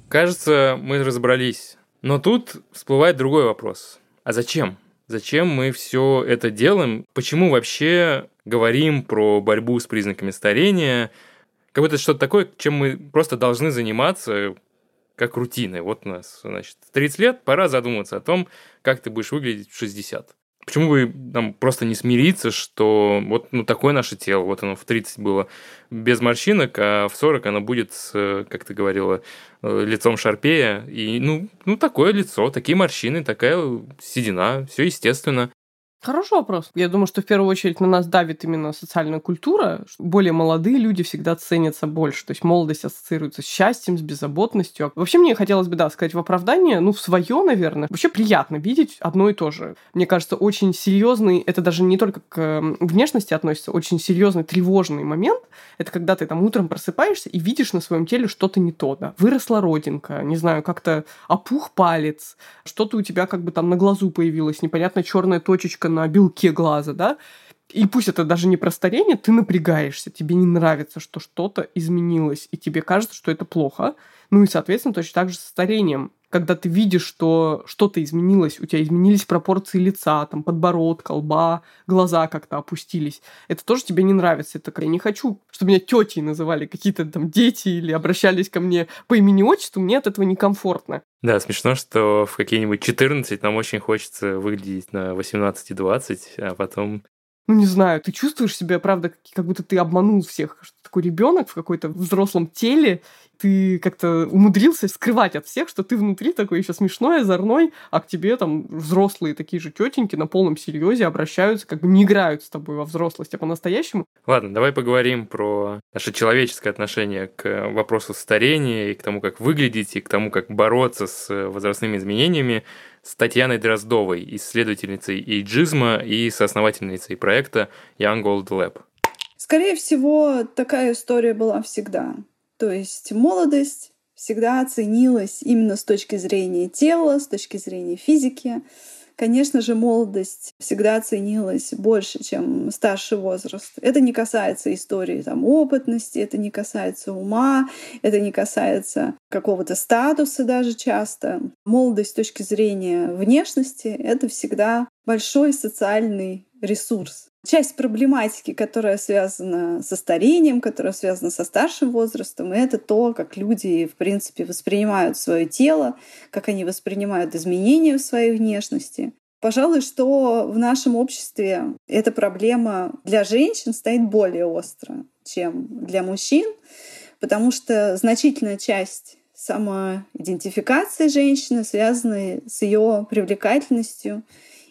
Кажется, мы разобрались. Но тут всплывает другой вопрос. А зачем? Зачем мы все это делаем? Почему вообще говорим про борьбу с признаками старения? Как будто что-то такое, чем мы просто должны заниматься как рутиной. Вот у нас, значит, 30 лет, пора задуматься о том, как ты будешь выглядеть в 60. Почему бы нам просто не смириться, что вот ну, такое наше тело, вот оно в 30 было без морщинок, а в 40 оно будет, с, как ты говорила, э, лицом шарпея. И ну, ну такое лицо, такие морщины, такая седина, все естественно. Хороший вопрос. Я думаю, что в первую очередь на нас давит именно социальная культура. Более молодые люди всегда ценятся больше. То есть молодость ассоциируется с счастьем, с беззаботностью. Вообще мне хотелось бы, да, сказать в оправдание, ну, в свое, наверное. Вообще приятно видеть одно и то же. Мне кажется, очень серьезный, это даже не только к внешности относится, очень серьезный тревожный момент. Это когда ты там утром просыпаешься и видишь на своем теле что-то не то, да. Выросла родинка, не знаю, как-то опух палец, что-то у тебя как бы там на глазу появилось, непонятно черная точечка на белке глаза, да, и пусть это даже не про старение, ты напрягаешься, тебе не нравится, что что-то изменилось, и тебе кажется, что это плохо. Ну и, соответственно, точно так же с старением. Когда ты видишь, что что-то изменилось, у тебя изменились пропорции лица, там, подбородка, лба, глаза как-то опустились, это тоже тебе не нравится. Это я не хочу, чтобы меня тетей называли какие-то там дети или обращались ко мне по имени-отчеству, мне от этого некомфортно. Да, смешно, что в какие-нибудь 14 нам очень хочется выглядеть на 18 и 20, а потом ну не знаю, ты чувствуешь себя, правда, как будто ты обманул всех, что такой ребенок в какой-то взрослом теле, ты как-то умудрился скрывать от всех, что ты внутри такой еще смешной, озорной, а к тебе там взрослые такие же тетеньки на полном серьезе обращаются, как бы не играют с тобой во взрослость, а по-настоящему. Ладно, давай поговорим про наше человеческое отношение к вопросу старения и к тому, как выглядеть, и к тому, как бороться с возрастными изменениями с Татьяной Дроздовой, исследовательницей эйджизма и соосновательницей проекта Young Old Lab. Скорее всего, такая история была всегда. То есть молодость всегда ценилась именно с точки зрения тела, с точки зрения физики. Конечно же, молодость всегда ценилась больше, чем старший возраст. Это не касается истории там, опытности, это не касается ума, это не касается какого-то статуса даже часто. Молодость с точки зрения внешности — это всегда большой социальный ресурс часть проблематики, которая связана со старением, которая связана со старшим возрастом, и это то, как люди, в принципе, воспринимают свое тело, как они воспринимают изменения в своей внешности. Пожалуй, что в нашем обществе эта проблема для женщин стоит более остро, чем для мужчин, потому что значительная часть самоидентификации женщины связана с ее привлекательностью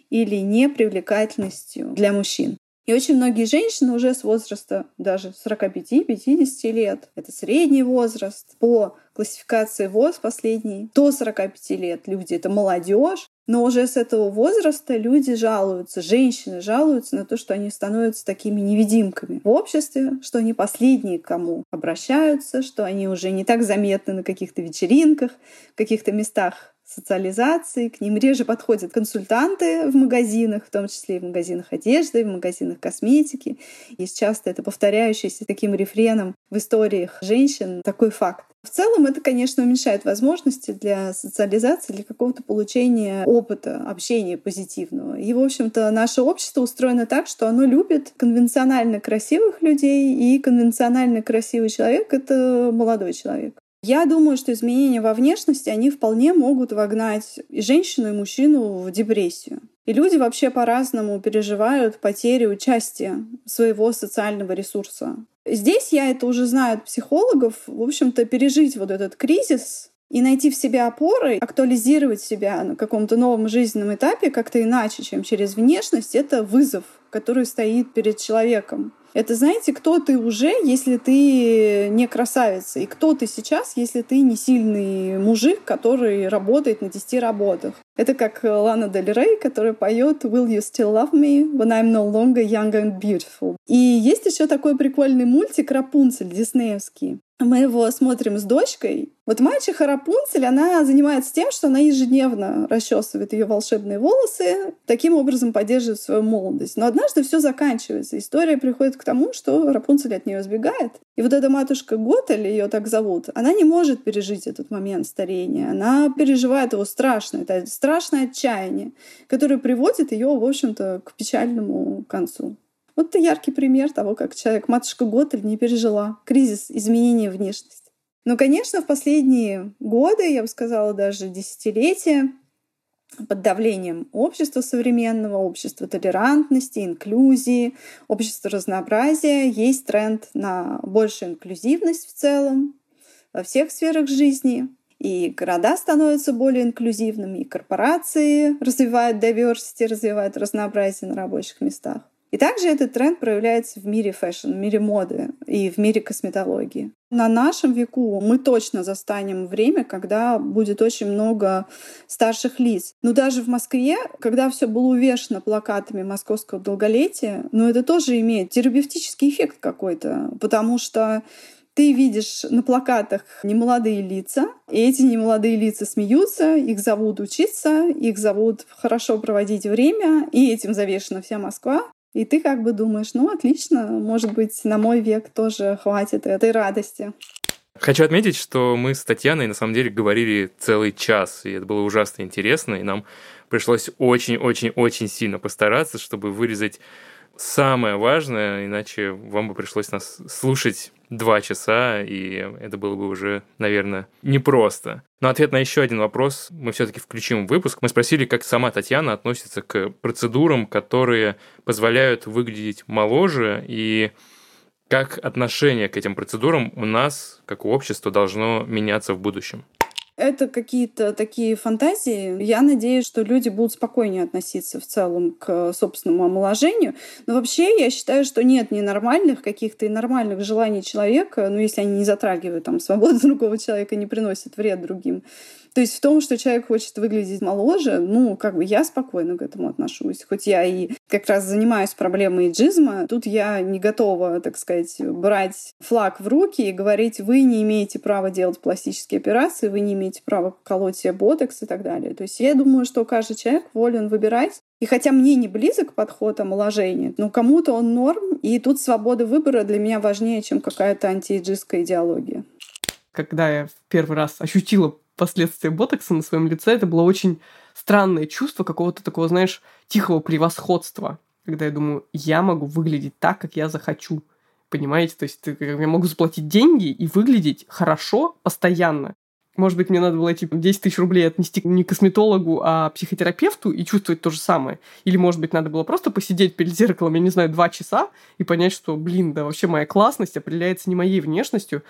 или непривлекательностью для мужчин. И очень многие женщины уже с возраста даже 45-50 лет, это средний возраст, по классификации ВОЗ последней, до 45 лет люди — это молодежь, но уже с этого возраста люди жалуются, женщины жалуются на то, что они становятся такими невидимками в обществе, что они последние, к кому обращаются, что они уже не так заметны на каких-то вечеринках, в каких-то местах социализации, к ним реже подходят консультанты в магазинах, в том числе и в магазинах одежды, в магазинах косметики. Есть часто это повторяющийся таким рефреном в историях женщин такой факт. В целом это, конечно, уменьшает возможности для социализации, для какого-то получения опыта, общения позитивного. И, в общем-то, наше общество устроено так, что оно любит конвенционально красивых людей, и конвенционально красивый человек — это молодой человек. Я думаю, что изменения во внешности, они вполне могут вогнать и женщину, и мужчину в депрессию. И люди вообще по-разному переживают потерю участия своего социального ресурса. Здесь я это уже знаю от психологов. В общем-то, пережить вот этот кризис и найти в себе опоры, актуализировать себя на каком-то новом жизненном этапе как-то иначе, чем через внешность, это вызов, который стоит перед человеком. Это, знаете, кто ты уже, если ты не красавица, и кто ты сейчас, если ты не сильный мужик, который работает на 10 работах. Это как Лана Дель Рей, которая поет «Will you still love me when I'm no longer young and beautiful?» И есть еще такой прикольный мультик «Рапунцель» диснеевский. Мы его смотрим с дочкой. Вот мачеха Рапунцель, она занимается тем, что она ежедневно расчесывает ее волшебные волосы, таким образом поддерживает свою молодость. Но однажды все заканчивается. История приходит к тому, что Рапунцель от нее сбегает. И вот эта матушка Готель, ее так зовут, она не может пережить этот момент старения. Она переживает его страшно. Это страшное отчаяние, которое приводит ее, в общем-то, к печальному концу. Вот это яркий пример того, как человек, матушка Готель, не пережила кризис изменения внешности. Но, конечно, в последние годы, я бы сказала, даже десятилетия, под давлением общества современного, общества толерантности, инклюзии, общества разнообразия, есть тренд на большую инклюзивность в целом во всех сферах жизни. и города становятся более инклюзивными, и корпорации развивают diversity, развивают разнообразие на рабочих местах. И также этот тренд проявляется в мире fashion, в мире моды и в мире косметологии. На нашем веку мы точно застанем время, когда будет очень много старших лиц. Но даже в Москве, когда все было увешано плакатами московского долголетия, но это тоже имеет терапевтический эффект какой-то, потому что ты видишь на плакатах немолодые лица, и эти немолодые лица смеются, их зовут учиться, их зовут хорошо проводить время, и этим завешена вся Москва. И ты как бы думаешь, ну отлично, может быть, на мой век тоже хватит этой радости. Хочу отметить, что мы с Татьяной на самом деле говорили целый час, и это было ужасно интересно, и нам пришлось очень-очень-очень сильно постараться, чтобы вырезать самое важное, иначе вам бы пришлось нас слушать два часа, и это было бы уже, наверное, непросто. Но ответ на еще один вопрос мы все-таки включим в выпуск. Мы спросили, как сама Татьяна относится к процедурам, которые позволяют выглядеть моложе, и как отношение к этим процедурам у нас, как у общества, должно меняться в будущем. Это какие-то такие фантазии. Я надеюсь, что люди будут спокойнее относиться в целом к собственному омоложению. Но вообще я считаю, что нет ненормальных каких-то и нормальных желаний человека, ну, если они не затрагивают там свободу другого человека, не приносят вред другим. То есть в том, что человек хочет выглядеть моложе, ну, как бы я спокойно к этому отношусь. Хоть я и как раз занимаюсь проблемой джизма, тут я не готова, так сказать, брать флаг в руки и говорить, вы не имеете права делать пластические операции, вы не имеете права колоть себе ботекс и так далее. То есть я думаю, что каждый человек волен выбирать и хотя мне не близок подход омоложения, но кому-то он норм, и тут свобода выбора для меня важнее, чем какая-то антиэйджистская идеология. Когда я в первый раз ощутила последствия ботокса на своем лице, это было очень странное чувство какого-то такого, знаешь, тихого превосходства, когда я думаю, я могу выглядеть так, как я захочу. Понимаете? То есть я могу заплатить деньги и выглядеть хорошо постоянно. Может быть, мне надо было эти 10 тысяч рублей отнести не косметологу, а психотерапевту и чувствовать то же самое. Или, может быть, надо было просто посидеть перед зеркалом, я не знаю, два часа и понять, что, блин, да вообще моя классность определяется не моей внешностью,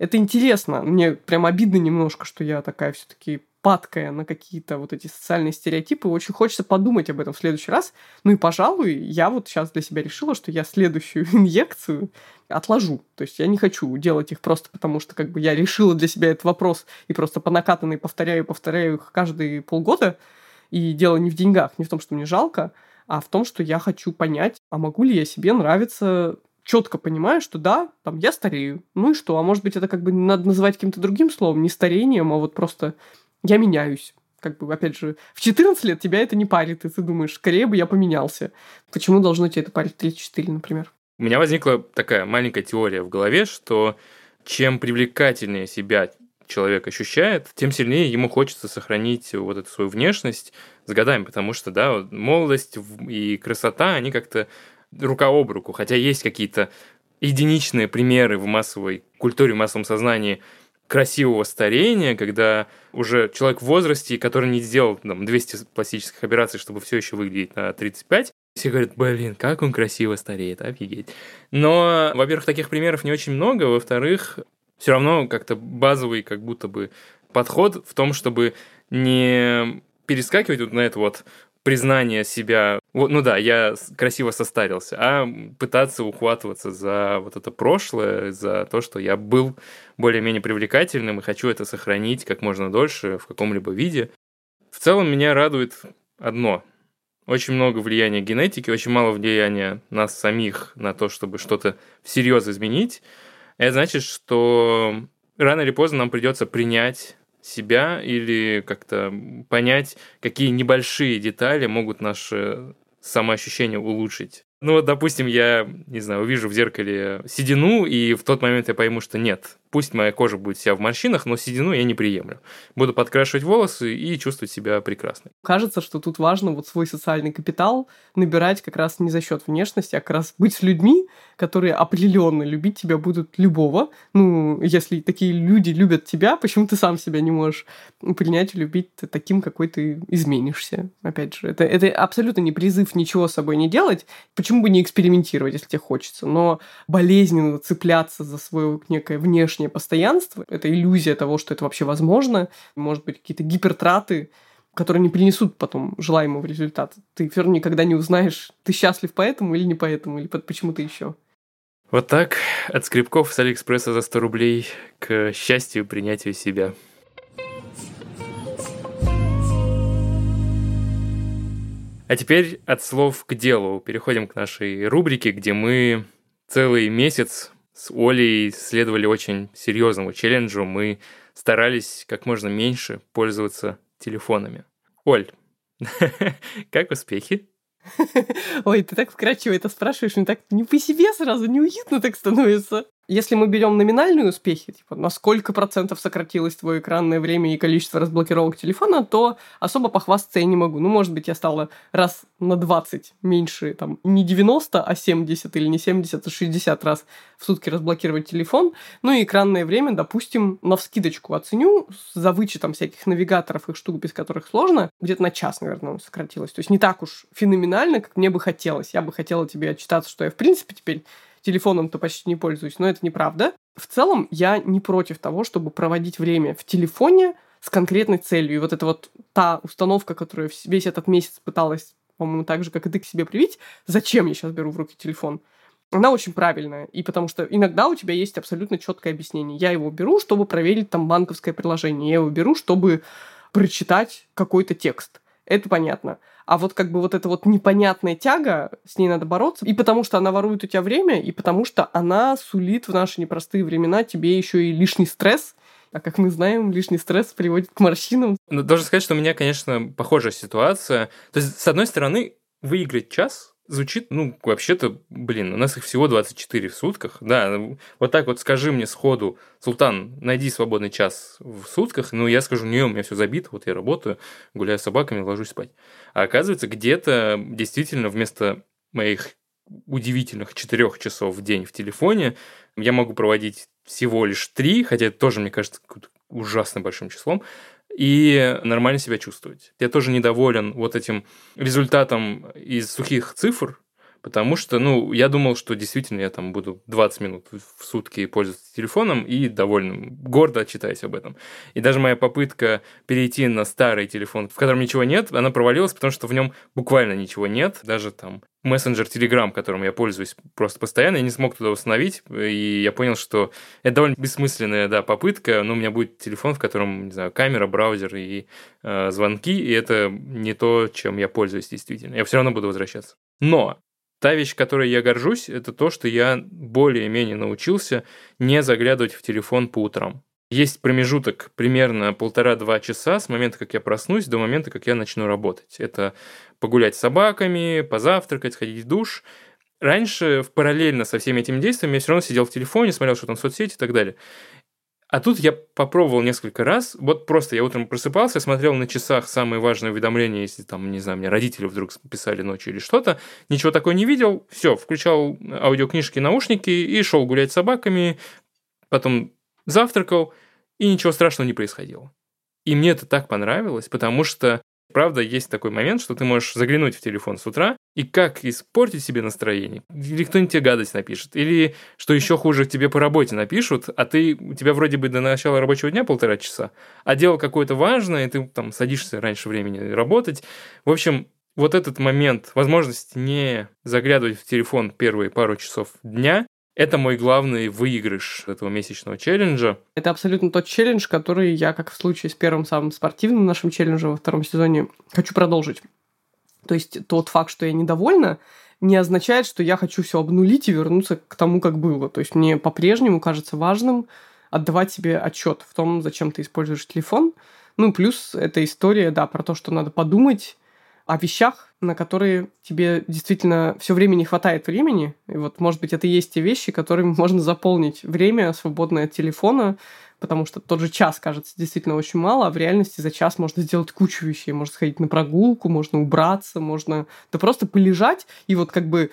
это интересно. Мне прям обидно немножко, что я такая все-таки падкая на какие-то вот эти социальные стереотипы. Очень хочется подумать об этом в следующий раз. Ну и, пожалуй, я вот сейчас для себя решила, что я следующую инъекцию отложу. То есть я не хочу делать их просто потому, что как бы я решила для себя этот вопрос и просто по накатанной повторяю, повторяю их каждые полгода. И дело не в деньгах, не в том, что мне жалко, а в том, что я хочу понять, а могу ли я себе нравиться четко понимаю, что да, там я старею. Ну и что? А может быть, это как бы надо называть каким-то другим словом, не старением, а вот просто я меняюсь. Как бы, опять же, в 14 лет тебя это не парит, и ты думаешь, скорее бы я поменялся. Почему должно тебя это парить в 34, например? У меня возникла такая маленькая теория в голове, что чем привлекательнее себя человек ощущает, тем сильнее ему хочется сохранить вот эту свою внешность с годами, потому что, да, молодость и красота, они как-то рука об руку, хотя есть какие-то единичные примеры в массовой культуре, в массовом сознании красивого старения, когда уже человек в возрасте, который не сделал там, 200 пластических операций, чтобы все еще выглядеть на 35, все говорят, блин, как он красиво стареет, офигеть. Но, во-первых, таких примеров не очень много, во-вторых, все равно как-то базовый как будто бы подход в том, чтобы не перескакивать вот на это вот признание себя, ну да, я красиво состарился, а пытаться ухватываться за вот это прошлое, за то, что я был более-менее привлекательным и хочу это сохранить как можно дольше в каком-либо виде. В целом меня радует одно. Очень много влияния генетики, очень мало влияния нас самих на то, чтобы что-то всерьез изменить. Это значит, что рано или поздно нам придется принять себя или как-то понять, какие небольшие детали могут наше самоощущение улучшить. Ну вот, допустим, я, не знаю, увижу в зеркале седину, и в тот момент я пойму, что нет, пусть моя кожа будет вся в морщинах, но седину я не приемлю. Буду подкрашивать волосы и чувствовать себя прекрасно. Кажется, что тут важно вот свой социальный капитал набирать как раз не за счет внешности, а как раз быть с людьми, которые определенно любить тебя будут любого. Ну, если такие люди любят тебя, почему ты сам себя не можешь принять и любить таким, какой ты изменишься? Опять же, это, это абсолютно не призыв ничего с собой не делать. Почему почему бы не экспериментировать, если тебе хочется? Но болезненно цепляться за свое некое внешнее постоянство, это иллюзия того, что это вообще возможно, может быть, какие-то гипертраты, которые не принесут потом желаемого результата. Ты все равно никогда не узнаешь, ты счастлив поэтому или не поэтому, или почему-то еще. Вот так от скрипков с Алиэкспресса за 100 рублей к счастью принятию себя. А теперь от слов к делу. Переходим к нашей рубрике, где мы целый месяц с Олей следовали очень серьезному челленджу. Мы старались как можно меньше пользоваться телефонами. Оль, как успехи? Ой, ты так вкрадчиво это спрашиваешь, мне так не по себе сразу, неуютно так становится. Если мы берем номинальные успехи, типа на сколько процентов сократилось твое экранное время и количество разблокировок телефона, то особо похвастаться я не могу. Ну, может быть, я стала раз на 20 меньше, там, не 90, а 70 или не 70, а 60 раз в сутки разблокировать телефон. Ну и экранное время, допустим, на вскидочку оценю, за вычетом всяких навигаторов и штук, без которых сложно, где-то на час, наверное, сократилось. То есть не так уж феноменально, как мне бы хотелось. Я бы хотела тебе отчитаться, что я, в принципе, теперь телефоном-то почти не пользуюсь, но это неправда. В целом, я не против того, чтобы проводить время в телефоне с конкретной целью. И вот это вот та установка, которую весь этот месяц пыталась, по-моему, так же, как и ты к себе привить, зачем я сейчас беру в руки телефон? Она очень правильная. И потому что иногда у тебя есть абсолютно четкое объяснение. Я его беру, чтобы проверить там банковское приложение. Я его беру, чтобы прочитать какой-то текст. Это понятно. А вот как бы вот эта вот непонятная тяга, с ней надо бороться. И потому что она ворует у тебя время, и потому что она сулит в наши непростые времена тебе еще и лишний стресс, а как мы знаем, лишний стресс приводит к морщинам. Ну, должен сказать, что у меня, конечно, похожая ситуация. То есть, с одной стороны, выиграть час звучит, ну, вообще-то, блин, у нас их всего 24 в сутках. Да, вот так вот скажи мне сходу, Султан, найди свободный час в сутках. Ну, я скажу, не, у меня все забито, вот я работаю, гуляю с собаками, ложусь спать. А оказывается, где-то действительно вместо моих удивительных четырех часов в день в телефоне я могу проводить всего лишь три, хотя это тоже, мне кажется, ужасно большим числом и нормально себя чувствовать. Я тоже недоволен вот этим результатом из сухих цифр, потому что, ну, я думал, что действительно я там буду 20 минут в сутки пользоваться телефоном и довольно гордо отчитаюсь об этом. И даже моя попытка перейти на старый телефон, в котором ничего нет, она провалилась, потому что в нем буквально ничего нет, даже там мессенджер Telegram, которым я пользуюсь просто постоянно, я не смог туда установить, и я понял, что это довольно бессмысленная, да, попытка, но у меня будет телефон, в котором, не знаю, камера, браузер и э, звонки, и это не то, чем я пользуюсь действительно. Я все равно буду возвращаться. Но Та вещь, которой я горжусь, это то, что я более-менее научился не заглядывать в телефон по утрам. Есть промежуток примерно полтора-два часа с момента, как я проснусь, до момента, как я начну работать. Это погулять с собаками, позавтракать, сходить в душ. Раньше, в параллельно со всеми этими действиями, я все равно сидел в телефоне, смотрел, что там в соцсети и так далее. А тут я попробовал несколько раз. Вот просто я утром просыпался, смотрел на часах самые важные уведомления, если там, не знаю, мне родители вдруг писали ночью или что-то. Ничего такого не видел. Все, включал аудиокнижки, наушники и шел гулять с собаками. Потом завтракал, и ничего страшного не происходило. И мне это так понравилось, потому что Правда, есть такой момент, что ты можешь заглянуть в телефон с утра и как испортить себе настроение. Или кто-нибудь тебе гадость напишет. Или, что еще хуже, тебе по работе напишут, а ты, у тебя вроде бы до начала рабочего дня полтора часа, а дело какое-то важное, и ты там садишься раньше времени работать. В общем, вот этот момент, возможность не заглядывать в телефон первые пару часов дня, это мой главный выигрыш этого месячного челленджа. Это абсолютно тот челлендж, который я, как в случае с первым самым спортивным нашим челленджем во втором сезоне, хочу продолжить. То есть тот факт, что я недовольна, не означает, что я хочу все обнулить и вернуться к тому, как было. То есть мне по-прежнему кажется важным отдавать себе отчет в том, зачем ты используешь телефон. Ну, плюс эта история, да, про то, что надо подумать о вещах, на которые тебе действительно все время не хватает времени. И вот, может быть, это и есть те вещи, которыми можно заполнить время, свободное от телефона, потому что тот же час кажется действительно очень мало, а в реальности за час можно сделать кучу вещей. Можно сходить на прогулку, можно убраться, можно да просто полежать и вот как бы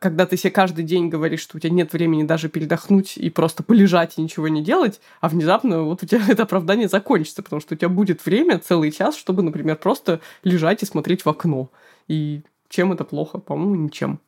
когда ты себе каждый день говоришь, что у тебя нет времени даже передохнуть и просто полежать и ничего не делать, а внезапно вот у тебя это оправдание закончится, потому что у тебя будет время, целый час, чтобы, например, просто лежать и смотреть в окно. И чем это плохо? По-моему, ничем.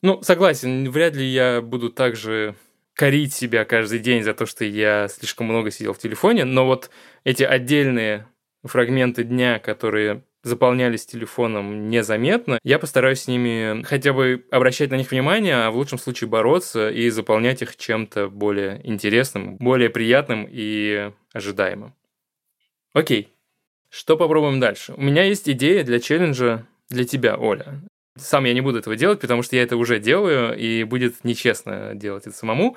Ну, согласен, вряд ли я буду также корить себя каждый день за то, что я слишком много сидел в телефоне, но вот эти отдельные фрагменты дня, которые заполнялись телефоном незаметно, я постараюсь с ними хотя бы обращать на них внимание, а в лучшем случае бороться и заполнять их чем-то более интересным, более приятным и ожидаемым. Окей, что попробуем дальше? У меня есть идея для челленджа для тебя, Оля. Сам я не буду этого делать, потому что я это уже делаю, и будет нечестно делать это самому.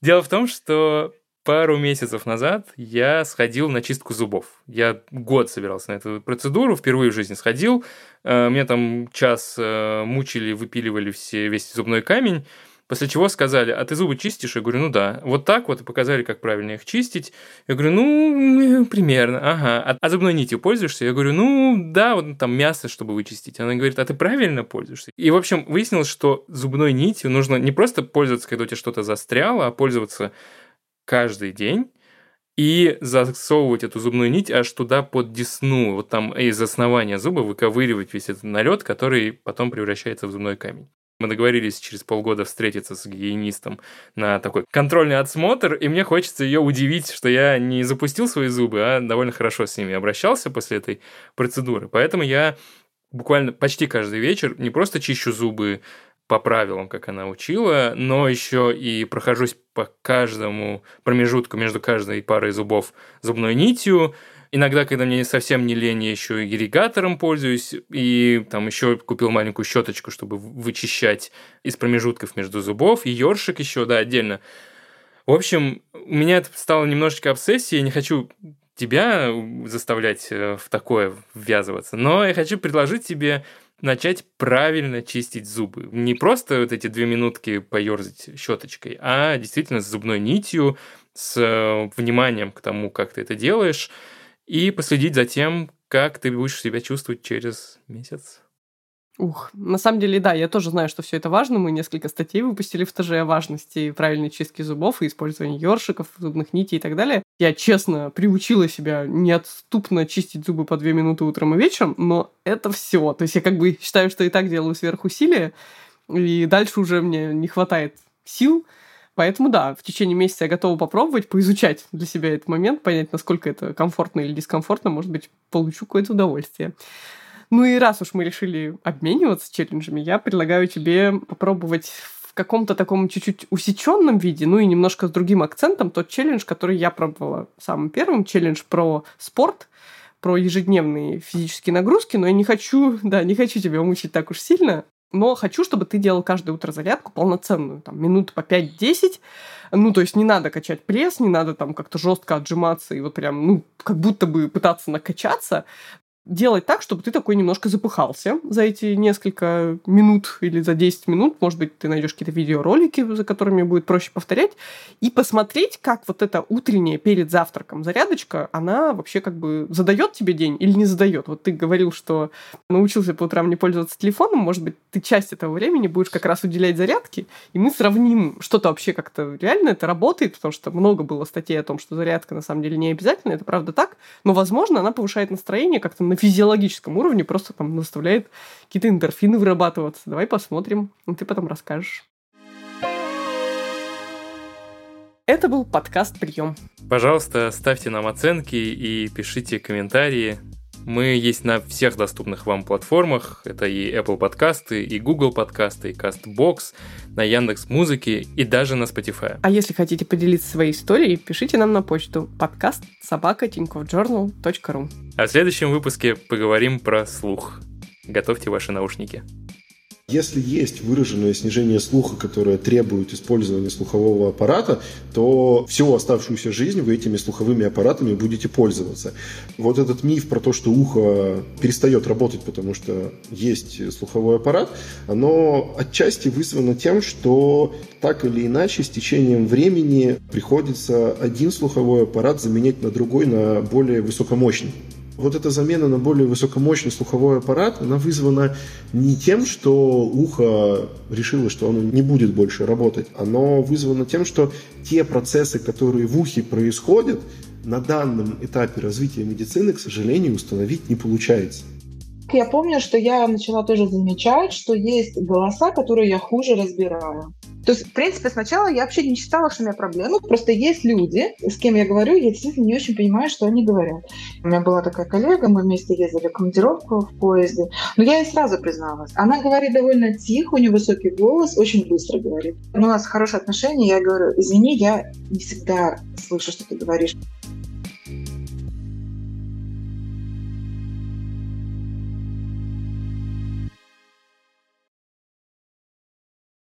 Дело в том, что пару месяцев назад я сходил на чистку зубов. Я год собирался на эту процедуру, впервые в жизни сходил. Э, меня там час э, мучили, выпиливали все, весь зубной камень. После чего сказали, а ты зубы чистишь? Я говорю, ну да. Вот так вот, и показали, как правильно их чистить. Я говорю, ну, примерно, ага. А, а зубной нитью пользуешься? Я говорю, ну, да, вот там мясо, чтобы вычистить. Она говорит, а ты правильно пользуешься? И, в общем, выяснилось, что зубной нитью нужно не просто пользоваться, когда у тебя что-то застряло, а пользоваться каждый день и засовывать эту зубную нить аж туда под десну, вот там из основания зуба выковыривать весь этот налет, который потом превращается в зубной камень. Мы договорились через полгода встретиться с гигиенистом на такой контрольный отсмотр, и мне хочется ее удивить, что я не запустил свои зубы, а довольно хорошо с ними обращался после этой процедуры. Поэтому я буквально почти каждый вечер не просто чищу зубы по правилам, как она учила, но еще и прохожусь по каждому промежутку между каждой парой зубов зубной нитью. Иногда, когда мне совсем не лень, я еще ирригатором пользуюсь, и там еще купил маленькую щеточку, чтобы вычищать из промежутков между зубов, и ёршик еще, да, отдельно. В общем, у меня это стало немножечко обсессией, я не хочу тебя заставлять э, в такое ввязываться, но я хочу предложить тебе начать правильно чистить зубы. Не просто вот эти две минутки поерзать щеточкой, а действительно с зубной нитью, с э, вниманием к тому, как ты это делаешь, и последить за тем, как ты будешь себя чувствовать через месяц. Ух, на самом деле, да, я тоже знаю, что все это важно. Мы несколько статей выпустили в ТЖ о важности правильной чистки зубов и использования ёршиков, зубных нитей и так далее. Я, честно, приучила себя неотступно чистить зубы по две минуты утром и вечером, но это все. То есть я как бы считаю, что и так делаю сверхусилия, и дальше уже мне не хватает сил. Поэтому да, в течение месяца я готова попробовать, поизучать для себя этот момент, понять, насколько это комфортно или дискомфортно, может быть, получу какое-то удовольствие. Ну и раз уж мы решили обмениваться челленджами, я предлагаю тебе попробовать в каком-то таком чуть-чуть усеченном виде, ну и немножко с другим акцентом, тот челлендж, который я пробовала. Самым первым, челлендж про спорт, про ежедневные физические нагрузки, но я не хочу, да, не хочу тебя мучить так уж сильно, но хочу, чтобы ты делал каждое утро зарядку полноценную, там, минут по 5-10, ну, то есть не надо качать пресс, не надо там как-то жестко отжиматься и вот прям, ну, как будто бы пытаться накачаться, делать так, чтобы ты такой немножко запыхался за эти несколько минут или за 10 минут. Может быть, ты найдешь какие-то видеоролики, за которыми будет проще повторять, и посмотреть, как вот эта утренняя перед завтраком зарядочка, она вообще как бы задает тебе день или не задает. Вот ты говорил, что научился по утрам не пользоваться телефоном, может быть, ты часть этого времени будешь как раз уделять зарядке, и мы сравним, что-то вообще как-то реально это работает, потому что много было статей о том, что зарядка на самом деле не обязательно, это правда так, но, возможно, она повышает настроение как-то на физиологическом уровне просто там заставляет какие-то эндорфины вырабатываться. Давай посмотрим, и ты потом расскажешь. Это был подкаст «Прием». Пожалуйста, ставьте нам оценки и пишите комментарии. Мы есть на всех доступных вам платформах. Это и Apple подкасты, и Google подкасты, и CastBox, на Яндекс Музыке и даже на Spotify. А если хотите поделиться своей историей, пишите нам на почту подкаст собака. А в следующем выпуске поговорим про слух. Готовьте ваши наушники. Если есть выраженное снижение слуха, которое требует использования слухового аппарата, то всю оставшуюся жизнь вы этими слуховыми аппаратами будете пользоваться. Вот этот миф про то, что ухо перестает работать, потому что есть слуховой аппарат, оно отчасти вызвано тем, что так или иначе с течением времени приходится один слуховой аппарат заменять на другой, на более высокомощный вот эта замена на более высокомощный слуховой аппарат, она вызвана не тем, что ухо решило, что оно не будет больше работать, оно вызвано тем, что те процессы, которые в ухе происходят, на данном этапе развития медицины, к сожалению, установить не получается. Я помню, что я начала тоже замечать, что есть голоса, которые я хуже разбираю. То есть, в принципе, сначала я вообще не считала, что у меня проблемы. Просто есть люди, с кем я говорю, я действительно не очень понимаю, что они говорят. У меня была такая коллега, мы вместе ездили в командировку в поезде. Но я ей сразу призналась. Она говорит довольно тихо, у нее высокий голос, очень быстро говорит. У нас хорошие отношения, я говорю, извини, я не всегда слышу, что ты говоришь.